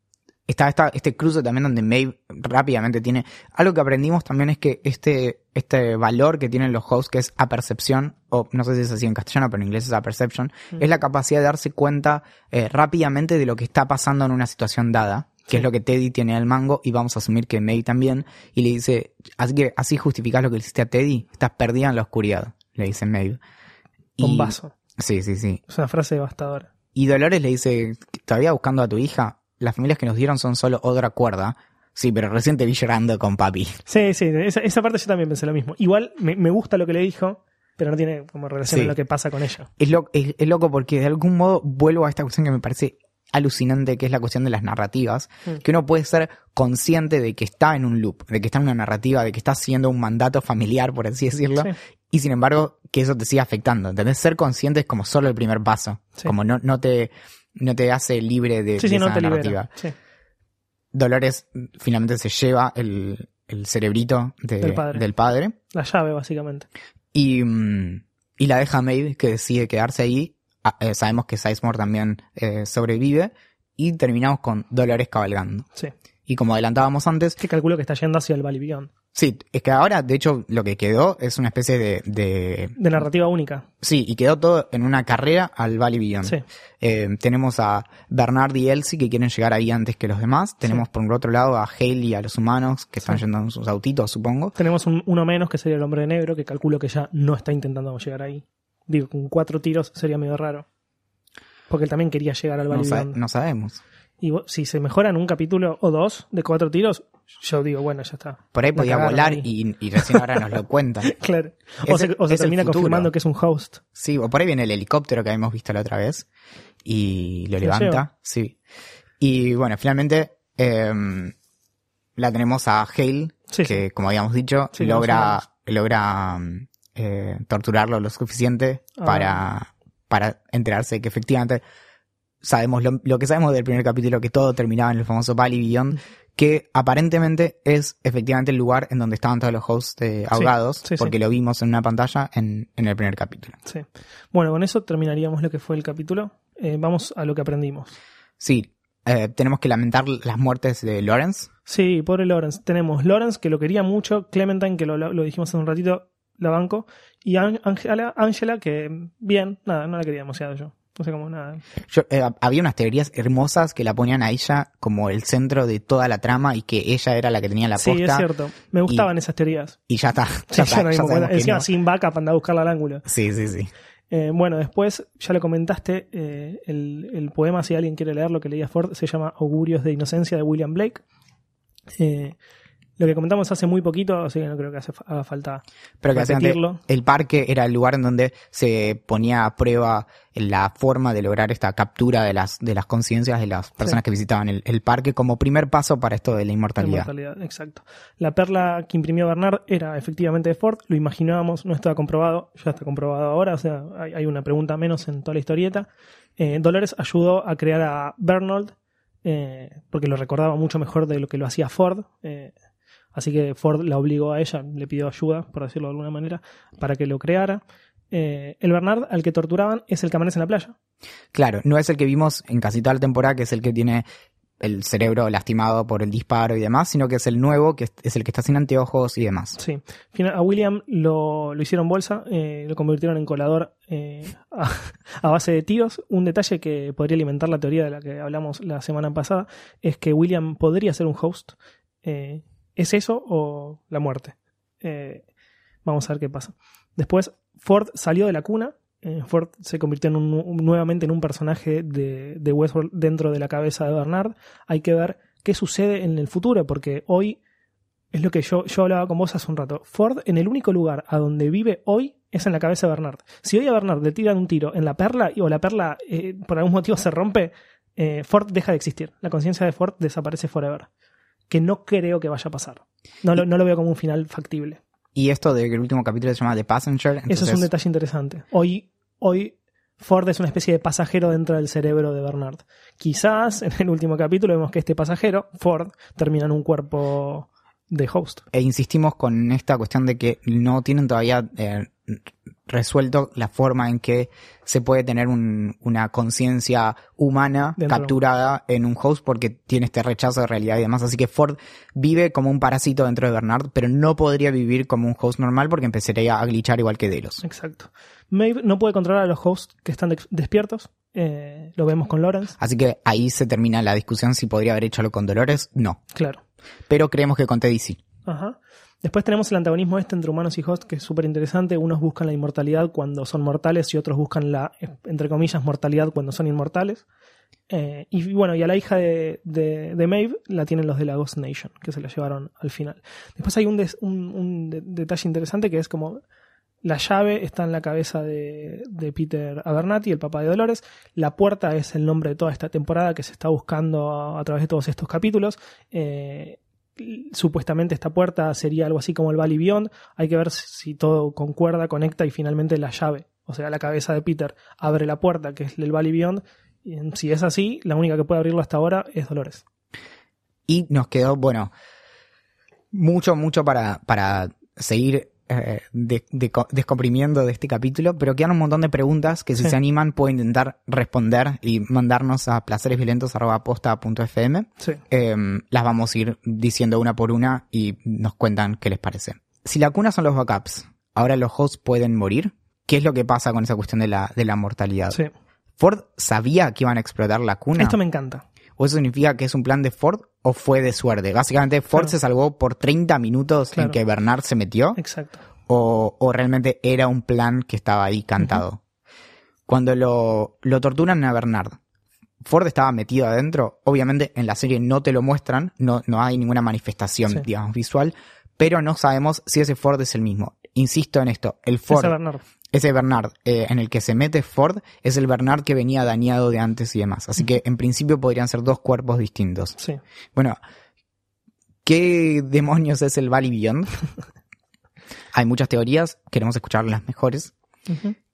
está, este cruce también donde Maeve rápidamente tiene. Algo que aprendimos también es que este, este valor que tienen los hosts, que es apercepción, o no sé si es así en castellano, pero en inglés es aperception, Mm. es la capacidad de darse cuenta eh, rápidamente de lo que está pasando en una situación dada. Que Sí. es lo que Teddy tiene al mango, y vamos a asumir que Maeve también. Y le dice, así que así justificás lo que le hiciste a Teddy, estás perdida en la oscuridad, le dice Maeve. Y- Bombazo. Sí, sí, sí. Es una frase devastadora. Y Dolores le dice, ¿todavía buscando a tu hija? Las familias que nos dieron son solo otra cuerda. Sí, pero recién te vi llorando con papi. Sí, sí, esa, esa parte yo también pensé lo mismo. Igual me, me gusta lo que le dijo, pero no tiene como relación Sí. a lo que pasa con ella. Es, lo- es- es loco porque de algún modo vuelvo a esta cuestión que me parece alucinante, que es la cuestión de las narrativas. Mm. Que uno puede ser consciente de que está en un loop, de que está en una narrativa, de que está haciendo un mandato familiar, por así decirlo. Sí. Y sin embargo, que eso te siga afectando. ¿Entendés? Ser consciente es como solo el primer paso. Sí. Como no, no te, no te hace libre de, Sí, de sí, no esa te narrativa. libera. Sí. Dolores finalmente se lleva el, el cerebrito de- Del padre. del padre La llave, básicamente. y, mm, y la deja Maeve que decide quedarse ahí. Ah, eh, sabemos que Sizemore también eh, sobrevive y terminamos con Dolores cabalgando. Sí. Y como adelantábamos antes, Que calculo que está yendo hacia el Valley Beyond. Sí, es que ahora de hecho lo que quedó es una especie de... de De narrativa única. sí, y quedó todo en una carrera al Valley Beyond. Sí. Eh, tenemos a Bernard y Elsie que quieren llegar ahí antes que los demás. Tenemos por otro lado a Hale y a los humanos que están Sí. yendo en sus autitos, supongo. Tenemos un- uno menos que sería el hombre de negro, que calculo que ya no está intentando llegar ahí. Digo, con cuatro tiros sería medio raro. Porque él también quería llegar al No, Valley sa- Beyond. no sabemos. Y si se mejora en un capítulo o dos de cuatro tiros, yo digo, bueno, ya está. Por ahí podía volar y, y recién ahora nos lo cuentan. Claro. O Es se, o termina confirmando que es un host. Sí, o por ahí viene el helicóptero que habíamos visto la otra vez y lo levanta. Sí. Y bueno, finalmente em, la tenemos a Hale, Sí, que sí. como habíamos dicho, Sí, logra, logra mm, eh, torturarlo lo suficiente Ah. para, para enterarse de que efectivamente sabemos lo, lo que sabemos del primer capítulo, que todo terminaba en el famoso Valley Beyond, que aparentemente es efectivamente el lugar en donde estaban todos los hosts eh, ahogados, sí, sí. porque lo vimos en una pantalla en, en el primer capítulo. Sí. Bueno, con eso terminaríamos lo que fue el capítulo. Eh, vamos a lo que aprendimos. Sí, eh, tenemos que lamentar las muertes de Lawrence. Sí, pobre Lawrence. Tenemos Lawrence, que lo quería mucho, Clementine, que lo, lo dijimos hace un ratito, la banco, y An- Angela, Angela, que bien, nada, no la quería demasiado yo. No sé cómo nada. Yo, eh, había unas teorías hermosas que la ponían a ella como el centro de toda la trama y que ella era la que tenía la sí, posta. es cierto. Me gustaban esas teorías. Y ya está. Sí, Ya, está, Encima no. sin backup anda a buscarla al ángulo. Sí, sí, sí. Eh, bueno, después, ya lo comentaste, eh, el, el poema, si alguien quiere leer lo que leía Ford, se llama Augurios de Inocencia de William Blake. Eh, lo que comentamos hace muy poquito, así que no creo que hace, haga falta Pero que repetirlo. el parque era el lugar en donde se ponía a prueba la forma de lograr esta captura de las, de las conciencias de las personas Sí. que visitaban el, el parque como primer paso para esto de la inmortalidad. Inmortalidad, exacto. La perla que imprimió Bernard era efectivamente de Ford, lo imaginábamos, no estaba comprobado, ya está comprobado ahora, o sea, hay, hay una pregunta menos en toda la historieta. Eh, Dolores ayudó a crear a Bernold, eh, porque lo recordaba mucho mejor de lo que lo hacía Ford. eh, así que Ford la obligó a ella, le pidió ayuda, por decirlo de alguna manera, para que lo creara. Eh, el Bernard al que torturaban es el que amanece en la playa. Claro, no es el que vimos en casi toda la temporada, que es el que tiene el cerebro lastimado por el disparo y demás, sino que es el nuevo, que es- el que está sin anteojos y demás. Sí. A William lo, lo hicieron bolsa, eh, lo convirtieron en colador eh, a, a base de tiros. Un detalle que podría alimentar la teoría de la que hablamos la semana pasada es que William podría ser un host. Eh, ¿Es eso o la muerte? Eh, vamos a ver qué pasa. Después, Ford salió de la cuna. eh, Ford se convirtió en nuevamente en un personaje de, Westworld dentro de la cabeza de Bernard. Hay que ver qué sucede en el futuro, porque hoy es lo que yo, yo hablaba con vos hace un rato. Ford, en el único lugar a donde vive hoy, es en la cabeza de Bernard. Si hoy a Bernard le tiran un tiro en la perla o la perla eh, por algún motivo se rompe, Ford deja de existir. La conciencia de Ford desaparece forever. Que no creo que vaya a pasar. No lo, no lo veo como un final factible. Y esto de que el último capítulo se llama The Passenger. Eso es un detalle interesante. Hoy, hoy Ford es una especie de pasajero dentro del cerebro de Bernard. Quizás en el último capítulo vemos que este pasajero, Ford, termina en un cuerpo de host. e insistimos con esta cuestión de que no tienen todavía eh, resuelto la forma en que se puede tener un- una conciencia humana Dentro. capturada en un host porque tiene este rechazo de realidad y demás. Así que Ford vive como un parásito dentro de Bernard, pero no podría vivir como un host normal porque empezaría a glitchar igual que Delos. Exacto. Maeve no puede controlar a los hosts que están de- despiertos. Eh, lo vemos con Lawrence. Así que ahí se termina la discusión si podría haber hecho algo con Dolores. No. Claro. Pero creemos que con Teddy sí. Ajá. Después tenemos el antagonismo este entre humanos y host, que es súper interesante. Unos buscan la inmortalidad cuando son mortales y otros buscan la, entre comillas, mortalidad cuando son inmortales. Eh, y bueno, y a la hija de, de, Maeve la tienen los de la Ghost Nation, que se la llevaron al final. Después hay un, un, un de- detalle interesante que es como la llave está en la cabeza de, Peter Abernathy, el papá de Dolores. La puerta es el nombre de toda esta temporada que se está buscando a, a través de todos estos capítulos. Eh, supuestamente esta puerta sería algo así como el Valley Beyond. Hay que ver si todo concuerda, conecta y finalmente la llave, o sea, la cabeza de Peter, abre la puerta que es el Valley Beyond. Y si es así, la única que puede abrirlo hasta ahora es Dolores. Y nos quedó, bueno, mucho, mucho para, para seguir eh, de- de- descomprimiendo de este capítulo, pero quedan un montón de preguntas que si Sí. se animan puedo intentar responder y mandarnos a placeresviolentos.posta.fm. Sí. Eh, las vamos a ir diciendo una por una y nos cuentan qué les parece. Si la cuna son los backups, ahora los hosts pueden morir. ¿Qué es lo que pasa con esa cuestión de la, de la mortalidad? sí. ¿Ford sabía que iban a explotar la cuna? Esto me encanta. ¿O eso significa que es un plan de Ford o fue de suerte? Básicamente, Ford Claro. se salvó por 30 minutos Claro. en que Bernard se metió Exacto. o, o realmente era un plan que estaba ahí cantado. Cuando lo, lo torturan a Bernard, Ford estaba metido adentro. Obviamente en la serie no te lo muestran, no, no hay ninguna manifestación, Sí. digamos, visual, pero no sabemos si ese Ford es el mismo. Insisto en esto, el Ford, Ese Bernard. eh, en el que se mete Ford es el Bernard que venía dañado de antes y demás. Así que en principio podrían ser dos cuerpos distintos. Sí. Bueno, ¿qué demonios es el Valley Beyond? hay muchas teorías, queremos escuchar las mejores.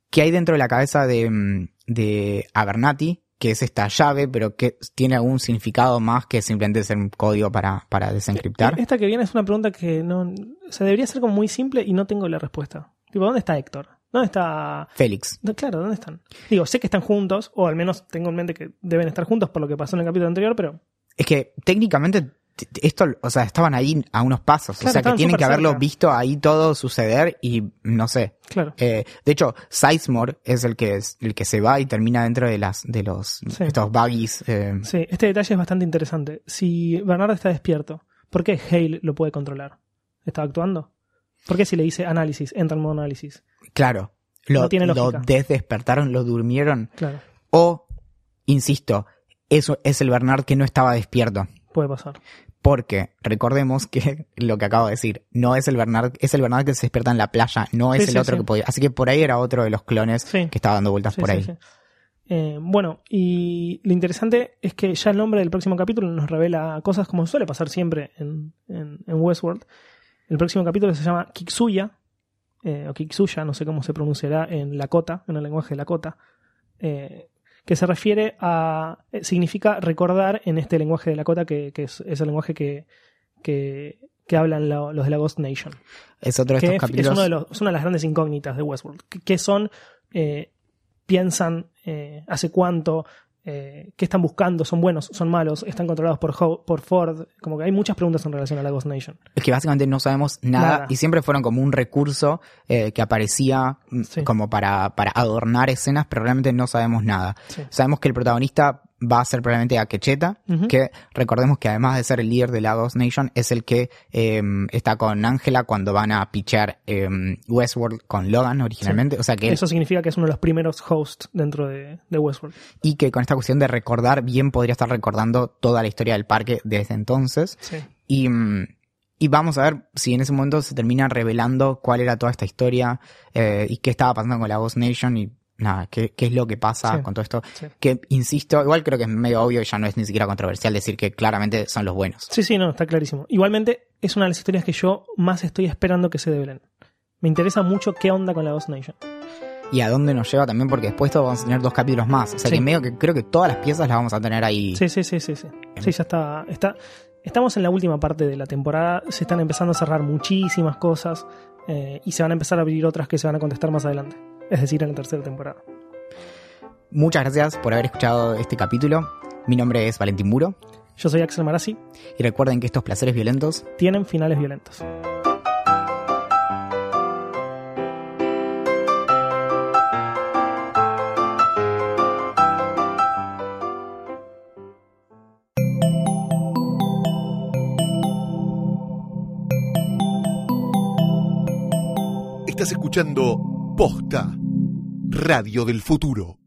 ¿Qué hay dentro de la cabeza de, mm, de Abernathy? Que es esta llave, pero que tiene algún significado más que simplemente ser un código para, para desencriptar. Esta que viene es una pregunta que no. O sea, debería ser como muy simple y no tengo la respuesta. Tipo, ¿dónde está Héctor? ¿Dónde está Félix. Claro, ¿dónde están? Digo, sé que están juntos, o al menos tengo en mente que deben estar juntos por lo que pasó en el capítulo anterior, pero Es que técnicamente esto, o sea, estaban ahí a unos pasos. Claro, o sea, que tienen que haberlo cerca. visto ahí todo suceder y no sé. claro. Eh, de hecho, Sizemore es el que es el que se va y termina dentro de las de los Sí. estos buggies. eh, Sí, este detalle es bastante interesante. Si Bernardo está despierto, ¿por qué Hale lo puede controlar? ¿Está actuando? ¿Por qué si le dice análisis, entra en modo análisis? claro, lo, No tiene lo lógica. desdespertaron, lo durmieron. Claro, O, insisto, eso es el Bernard que no estaba despierto. puede pasar. Porque recordemos que lo que acabo de decir, no es el Bernard, es el Bernard que se despierta en la playa, no es Sí, el sí, otro sí. que podía. Así que por ahí era otro de los clones que estaba dando vueltas por ahí. sí. Eh, bueno, y lo interesante es que ya el nombre del próximo capítulo nos revela cosas como suele pasar siempre en, en- en Westworld. El próximo capítulo se llama Kiksuya, eh, o Kiksuya, no sé cómo se pronunciará en Lakota, en el lenguaje de Lakota, eh, que se refiere a. eh, significa recordar en este lenguaje de Lakota, que, que es, es el lenguaje que, que, que hablan lo- los de la Ghost Nation Es otro de estos es, capítulos. uno de los- es una de las grandes incógnitas de Westworld. ¿Qué, qué son? eh, ¿Piensan eh, hace cuánto? Eh, ¿Qué están buscando? ¿Son buenos? ¿Son malos? ¿Están controlados por, Ho- por Ford? Como que hay muchas preguntas en relación a la Ghost Nation. Es que básicamente no sabemos nada, Nada. y siempre fueron como un recurso eh, que aparecía mm, Sí. como para, para adornar escenas, pero realmente no sabemos nada. Sí. Sabemos que el protagonista va a ser probablemente a Quecheta, que recordemos que además de ser el líder de la Ghost Nation, es el que eh, está con Ángela cuando van a pichar eh, Westworld con Logan originalmente. O sea que Eso significa que es uno de los primeros hosts dentro de, de Westworld. y que con esta cuestión de recordar bien podría estar recordando toda la historia del parque desde entonces. Sí. Y, mm, y vamos a ver si en ese momento se termina revelando cuál era toda esta historia eh, y qué estaba pasando con la Ghost Nation y nada, qué, qué es lo que pasa Sí. con todo esto. Sí. Que, insisto, igual creo que es medio obvio y ya no es ni siquiera controversial decir que claramente son los buenos. Sí, sí, no, está clarísimo. Igualmente, es una de las historias que yo más estoy esperando que se develen. Me interesa mucho qué onda con la Ghost Nation. Y a dónde nos lleva también, porque después de esto vamos a tener dos capítulos más. O sea Sí. que medio que creo que todas las piezas las vamos a tener ahí. Sí, sí, sí, sí, sí. Sí, ya está, está. Estamos en la última parte de la temporada. Se están empezando a cerrar muchísimas cosas. eh, y se van a empezar a abrir otras que se van a contestar más adelante. Es decir, en la tercera temporada. Muchas gracias por haber escuchado este capítulo. Mi nombre es Valentín Muro. Yo soy Axel Marazzi. Y recuerden que estos placeres violentos Tienen finales violentos. Estás escuchando Posta, Radio del Futuro.